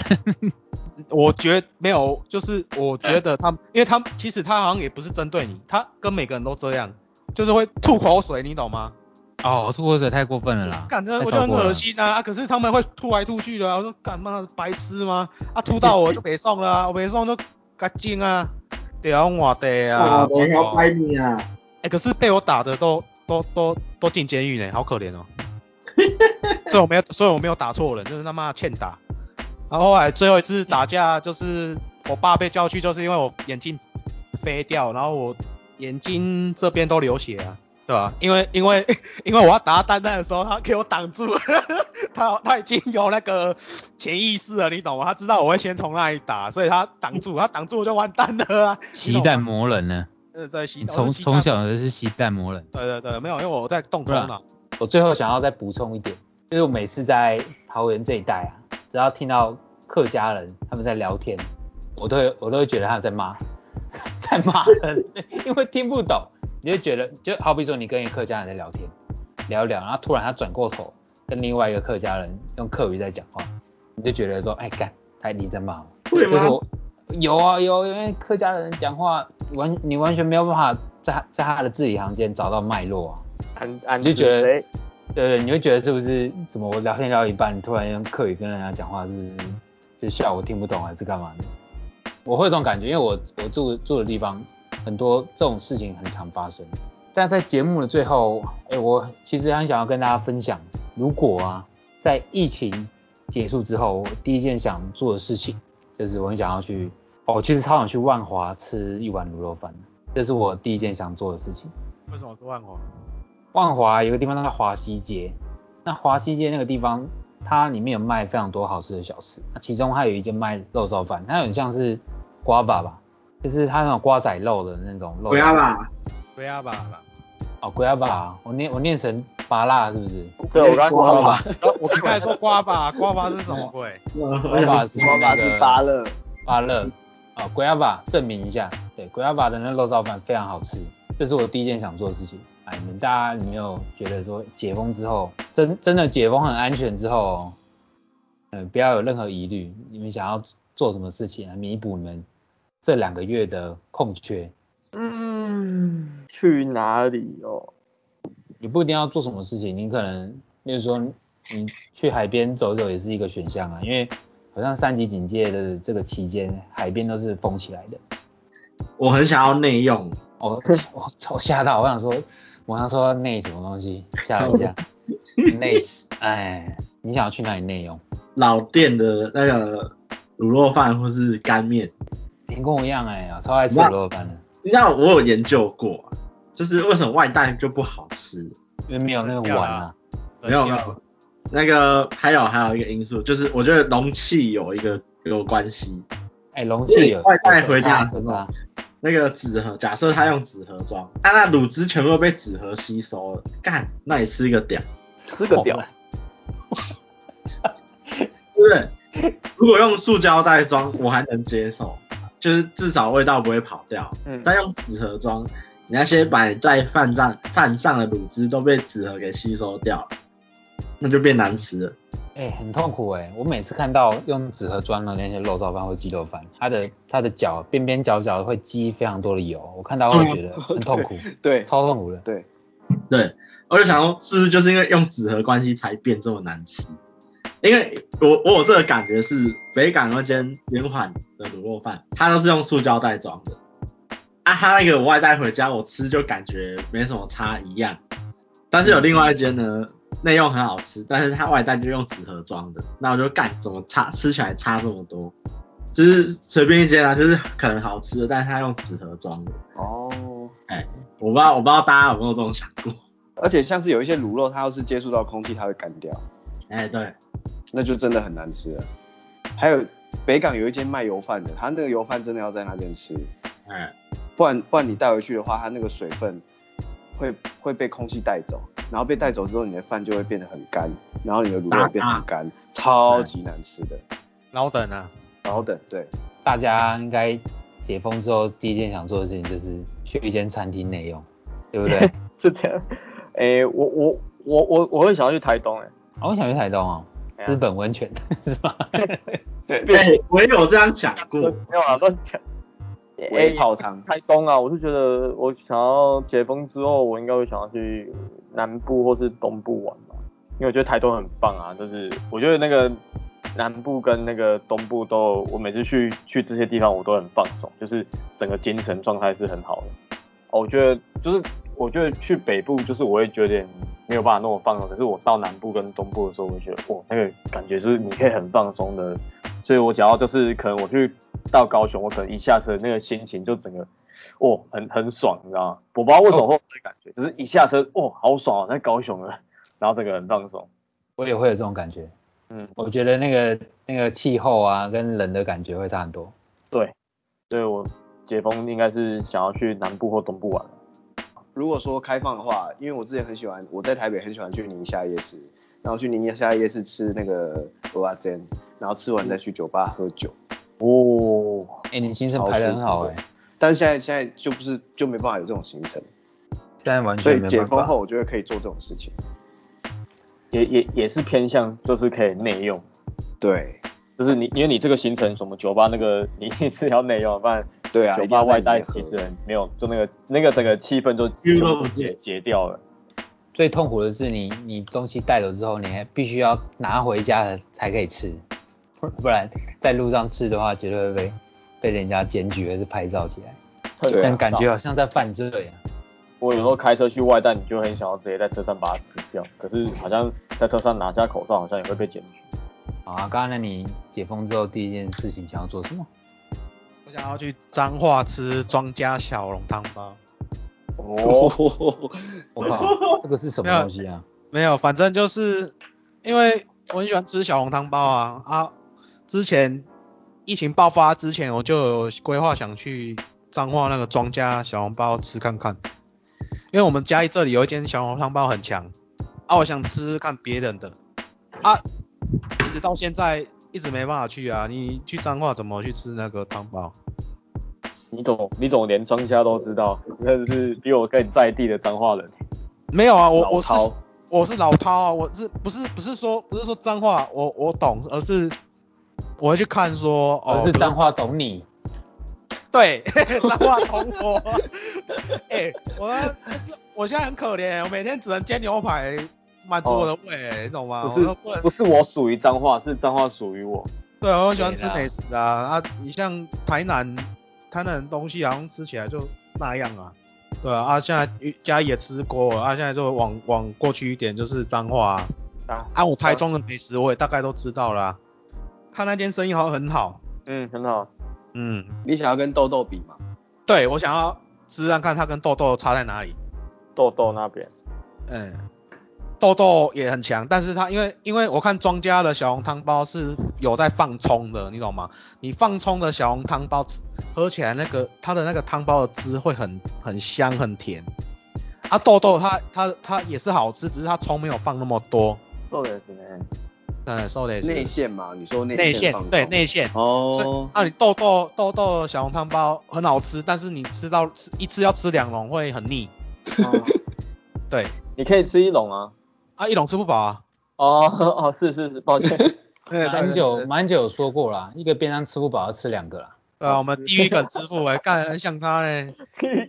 *laughs* 我觉没有，就是我觉得他，因为他其实他好像也不是针对你，他跟每个人都这样，就是会吐口水，你懂吗？哦，吐口水太过分了啦！干，真的太我就很恶心啊啊！可是他们会吐来吐去的啊，我说干嘛白痴吗？啊，吐到我就别送了啊，我别送就干净啊，对啊，我的啊，哦，我要哎、拍你啊！可是被我打的都都都都进监狱呢，好可怜哦。*laughs* 所以我没有，所以我没有打错人，就是他妈欠打。然后后来最后一次打架，就是我爸被叫去，就是因为我眼镜飞掉，然后我眼睛这边都流血啊，对吧、因为因为 *laughs* 因为我要打单单的时候，他给我挡住，*laughs* 他他已经有那个潜意识了，你懂吗？他知道我会先从那里打，所以他挡住，他挡住我就完蛋了啊。习弹魔人呢？呃，对，习你从从小就是习弹魔人。对对对，没有，因为我在动头脑。我最后想要再补充一点，就是我每次在桃园这一带啊，只要听到客家人他们在聊天，我都会我都会觉得他们在骂，在骂人，*laughs* 因为听不懂，你就觉得就好比说你跟一个客家人在聊天，聊一聊，然后突然他转过头跟另外一个客家人用客语在讲话，你就觉得说，哎干，他一定在骂我。会吗？这是我有啊有，因为客家人讲话完你完全没有办法在在他的字里行间找到脉络啊。你就觉得谁对对，你会觉得是不是怎么我聊天聊一半，突然用客语跟人家讲话，是不是就笑我听不懂还是干嘛的？我会有这种感觉，因为我我住住的地方很多这种事情很常发生。但在节目的最后，哎，我其实很想要跟大家分享，如果啊在疫情结束之后，我第一件想做的事情就是我很想要去，哦，我其实超想去万华吃一碗卤肉饭，这是我第一件想做的事情。为什么是万华？万华有个地方叫华西街，那华西街那个地方，它里面有卖非常多好吃的小吃，那其中还有一间卖肉燥饭，它有点像是瓜吧吧，就是它那种瓜仔肉的那种肉。不要吧，对啊吧？哦，龟鸭吧，我念我念成拔辣是不是？对我刚刚说了吧，我刚才说瓜吧，瓜吧是什么鬼？龟鸭 *laughs* 是那个是芭乐，芭乐啊，龟鸭吧证明一下，对，龟鸭吧的那肉燥饭非常好吃，这是我第一件想做的事情。哎，你们大家有没有觉得说解封之后，真真的解封很安全之后，嗯、不要有任何疑虑，你们想要做什么事情来弥补你们这两个月的空缺？嗯，去哪里哦？你不一定要做什么事情，你可能，例如说你去海边走走也是一个选项啊，因为好像三级警戒的这个期间，海边都是封起来的。我很想要内用，我我超吓到，我想说，我刚说内什么东西，吓了一下，*laughs* 内，哎，你想要去哪里内用？老店的那个卤肉饭或是干面，你跟我一样哎、我超爱吃卤肉饭的，你知道我有研究过，就是为什么外带就不好吃？因为没有那个碗啊。没有没有，那个还有还有一个因素，就是我觉得容器有一个有关系。哎、容器有外带回家有差那个纸盒，假设他用纸盒装，啊那乳汁全部都被纸盒吸收了，干，那你是一个屌，吃个屌，对不对？如果用塑胶袋装，我还能接受，就是至少味道不会跑掉。嗯，但用纸盒装，你那些摆在饭上饭上的卤汁都被纸盒给吸收掉了，那就变难吃了。哎、很痛苦哎、我每次看到用纸盒装的那些肉燥饭或鸡肉饭，它的它的角边边角角会积非常多的油，我看到会觉得 *laughs* 很痛苦，对超痛苦的。对，对，我就想说，是不是就是因为用纸盒关系才变这么难吃？因为我我有这个感觉是北港那间圆环的卤肉饭，它都是用塑胶袋装的，啊，它那个我外带回家我吃就感觉没什么差一样，但是有另外一间呢，内用很好吃，但是它外带就用纸盒装的，那我就干怎么差吃起来差这么多？就是随便一间啊，就是可能好吃的，但是它用纸盒装的，哦，哎我不知道我不知道大家有没有这种想过？*laughs* 而且像是有一些卤肉，它要是接触到空气，它会干掉，哎、对，那就真的很难吃了。还有北港有一间卖油饭的，它那个油饭真的要在那边吃，哎、不然不然你带回去的话，它那个水分会会被空气带走，然后被带走之后，你的饭就会变得很干，然后你的卤肉变得很干，超级难吃的。老等啊，然后等对，大家应该解封之后第一件想做的事情就是去一间餐厅内用，*laughs* 对不对？是这样。诶、我我我我我会想要去台东诶、啊我想去台东哦，资本温泉 *laughs* 是吧？对，*laughs* 我也有这样讲过。没有啊，乱讲。微泡汤。台东啊，我是觉得我想要解封之后，我应该会想要去南部或是东部玩吧，因为我觉得台东很棒啊，就是我觉得那个南部跟那个东部都，我每次去去这些地方我都很放松，就是整个精神状态是很好的。哦，我觉得就是我觉得去北部就是我会觉得没有办法那么放松，可是我到南部跟东部的时候，我会觉得哇，那个感觉是你可以很放松的，所以我只要就是可能我去到高雄，我可能一下车那个心情就整个哦很很爽，你知道吗？我不知道为什么会有这感觉，就是一下车哦好爽啊，在高雄了，然后整个很放松，我也会有这种感觉。嗯，我觉得那个那个气候啊，跟人的感觉会差很多。对，所以我解封应该是想要去南部或东部玩。如果说开放的话，因为我之前很喜欢，我在台北很喜欢去宁夏夜市，然后去宁夏夜市吃那个蚵仔煎，然后吃完再去酒吧喝酒。哦，哎、你行程排的很好哎、但是现在现在就不是就没办法有这种行程，现在完所以全没办法。解封后我觉得可以做这种事情。也也也是偏向就是可以内用，对就是你因为你这个行程什么酒吧那个你是要内用，不然对啊，酒吧外带其实没有，就那个那个整个气氛就就解解掉了。最痛苦的是你你东西带走之后，你还必须要拿回家了才可以吃，不不然在路上吃的话，绝对会被被人家检举或是拍照起来，对啊但感觉好像在犯罪啊。我有时候开车去外带，你就很想要直接在车上把它吃掉，可是好像在车上拿下口罩，好像也会被检举。好啊，刚刚那你解封之后第一件事情想要做什么？我想要去彰化吃庄家小笼汤包。哦，我靠，*laughs* 这个是什么东西啊？没有，反正就是因为我很喜欢吃小笼汤包啊啊！之前疫情爆发之前，我就有规划想去彰化那个庄家小笼包吃看看，因为我们嘉义这里有一间小笼汤包很强啊，我想吃吃看别人的啊，一直到现在一直没办法去啊。你去彰化怎么去吃那个汤包？你懂你懂连庄家都知道，那是比我更在地的彰化人。没有啊，我我是老我是老饕啊，我是不是不是说不是说脏话，我我懂，而是我会去看说哦，而是脏话总你，对，*laughs* 脏话懂我。哎、*laughs* 我不是我现在很可怜，我每天只能煎牛排满足我的胃、你懂吗？不是不不是我属于脏话，是脏话属于我。对啊，我很喜欢吃美食啊啊！你像台南，台南的东西好像吃起来就那样啊。对啊，啊现在嘉义也吃过了，啊现在就往往过去一点就是彰化啊。啊，啊我台中的美食我也大概都知道啦、他那间生意好像很好，嗯，很好。嗯，你想要跟豆豆比吗？对我想要吃看看它跟豆豆差在哪里。豆豆那边，嗯，豆豆也很强，但是他因为因为我看庄家的小红汤包是有在放葱的，你懂吗？你放葱的小红汤包吃喝起来那个它的那个汤包的汁会很很香很甜。啊豆豆它它它也是好吃，只是它葱没有放那么多。豆也是呢。嗯，说的内馅嘛，你说内内馅对内馅。所以哦，啊，你豆豆豆豆小笼汤包很好吃，但是你吃到吃一次要吃两笼会很腻。哦 *laughs* 对，你可以吃一笼啊。啊一笼吃不饱啊。哦 *laughs* 哦，是是是，抱歉。*laughs* 对蛮久蛮久有说过啦，一个便当吃不饱要吃两个啦。对啊，我们地狱梗之父哎、干很像他嘞。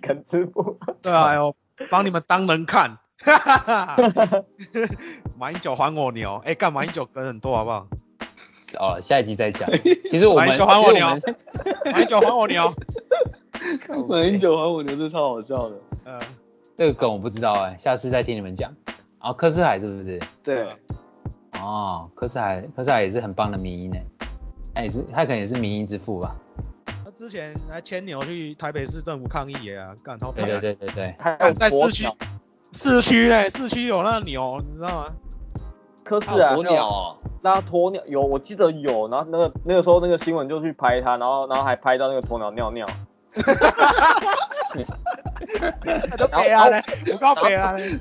肯支付？对啊，哎呦，帮你们当人看。哈哈哈。马英九还我牛，哎、干马英九梗很多好不好？哦，下一集再讲。*laughs* 其实我们马英九还我牛，*laughs* 马英九还我牛。*laughs* 马英九还我牛，这超好笑的。呃，这个梗我不知道哎、下次再听你们讲。然后柯世海是不是？对，哦，柯世海，柯世海也是很棒的迷音呢。他也是，他可能也是民音之父吧。他之前还牵牛去台北市政府抗议耶啊，干超对对对对对。还有在市区市区嘞，市区有那个牛，你知道吗？科斯啊，鸵鸟。哦，那鸵鸟有，我记得有，然后那个那个时候那个新闻就去拍它，然后然后还拍到那个鸵鸟尿尿，哈哈哈哈哈都北啊嘞，我告北啊嘞。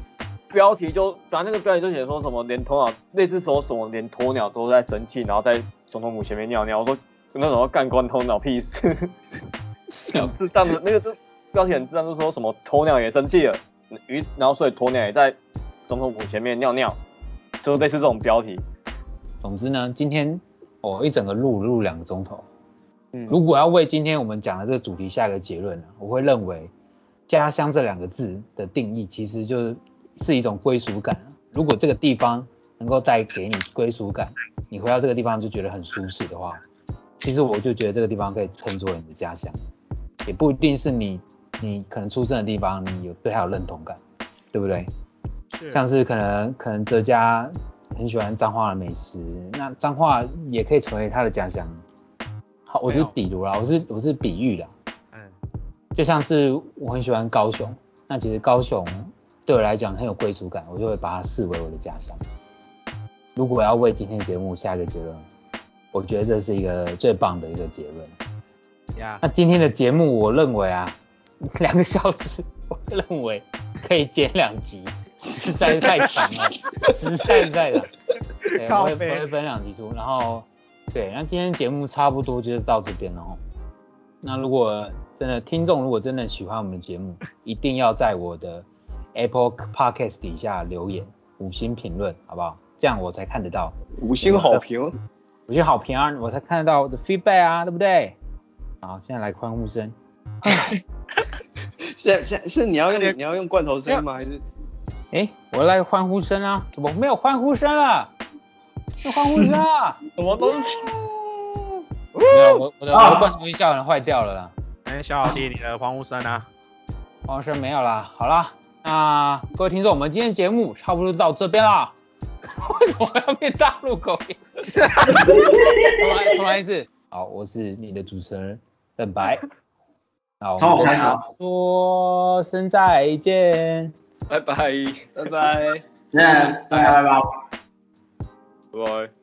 标题就反正那个标题就写说什么连鸵鸟类似说什么连鸵鸟都在生气，然后在总统府前面尿尿，我说那种干关鸵鸟屁事，很智障的那个就标题很智障，就说什么鸵鸟也生气了，于然后所以鸵鸟也在总统府前面尿尿，就类似这种标题，总之呢，今天我、一整个录录两个钟头。嗯，如果要为今天我们讲的这个主题下一个结论呢，我会认为家乡这两个字的定义其实就是是一种归属感。如果这个地方能够带给你归属感，你回到这个地方就觉得很舒适的话，其实我就觉得这个地方可以称作你的家乡，也不一定是你你可能出生的地方，你有对他有认同感，对不对？像是可能可能哲家很喜欢彰化的美食，那彰化也可以成为他的家乡。好，我是比如啦，我是我是比喻啦，嗯，就像是我很喜欢高雄，那其实高雄对我来讲很有归属感，我就会把它视为我的家乡。如果要为今天节目下一个结论，我觉得这是一个最棒的一个结论。呀那，今天的节目，我认为啊，*laughs* 两个小时，我认为可以剪两集，实在是太长了，*laughs* 实在是太长。对，我会我靠北会分两集出，然后对，那今天节目差不多就是到这边了哦。那如果真的听众如果真的喜欢我们的节目，一定要在我的 Apple Podcast 底下留言五星评论，好不好？这样我才看得到五星好评。五星好评啊，我才看得到我的 feedback 啊，对不对？好，现在来欢呼声。*laughs* 现在现是你要用你要用罐头声吗？还是哎，我来欢呼声啊！怎么没有欢呼声了？没有欢呼声啊！*laughs* 什么东西？没有，我我的我的罐头音效人坏掉了啦，哎，小老弟，你的欢呼声啊？欢呼声没有啦。好啦，那各位听众，我们今天节目差不多到这边啦。*laughs* 为什么要变大陆口音？*laughs* 重来重来一次。好，我是你的主持人邓白。那我从我开始说声再见。拜拜拜拜。*laughs* 耶，大家拜拜。拜拜。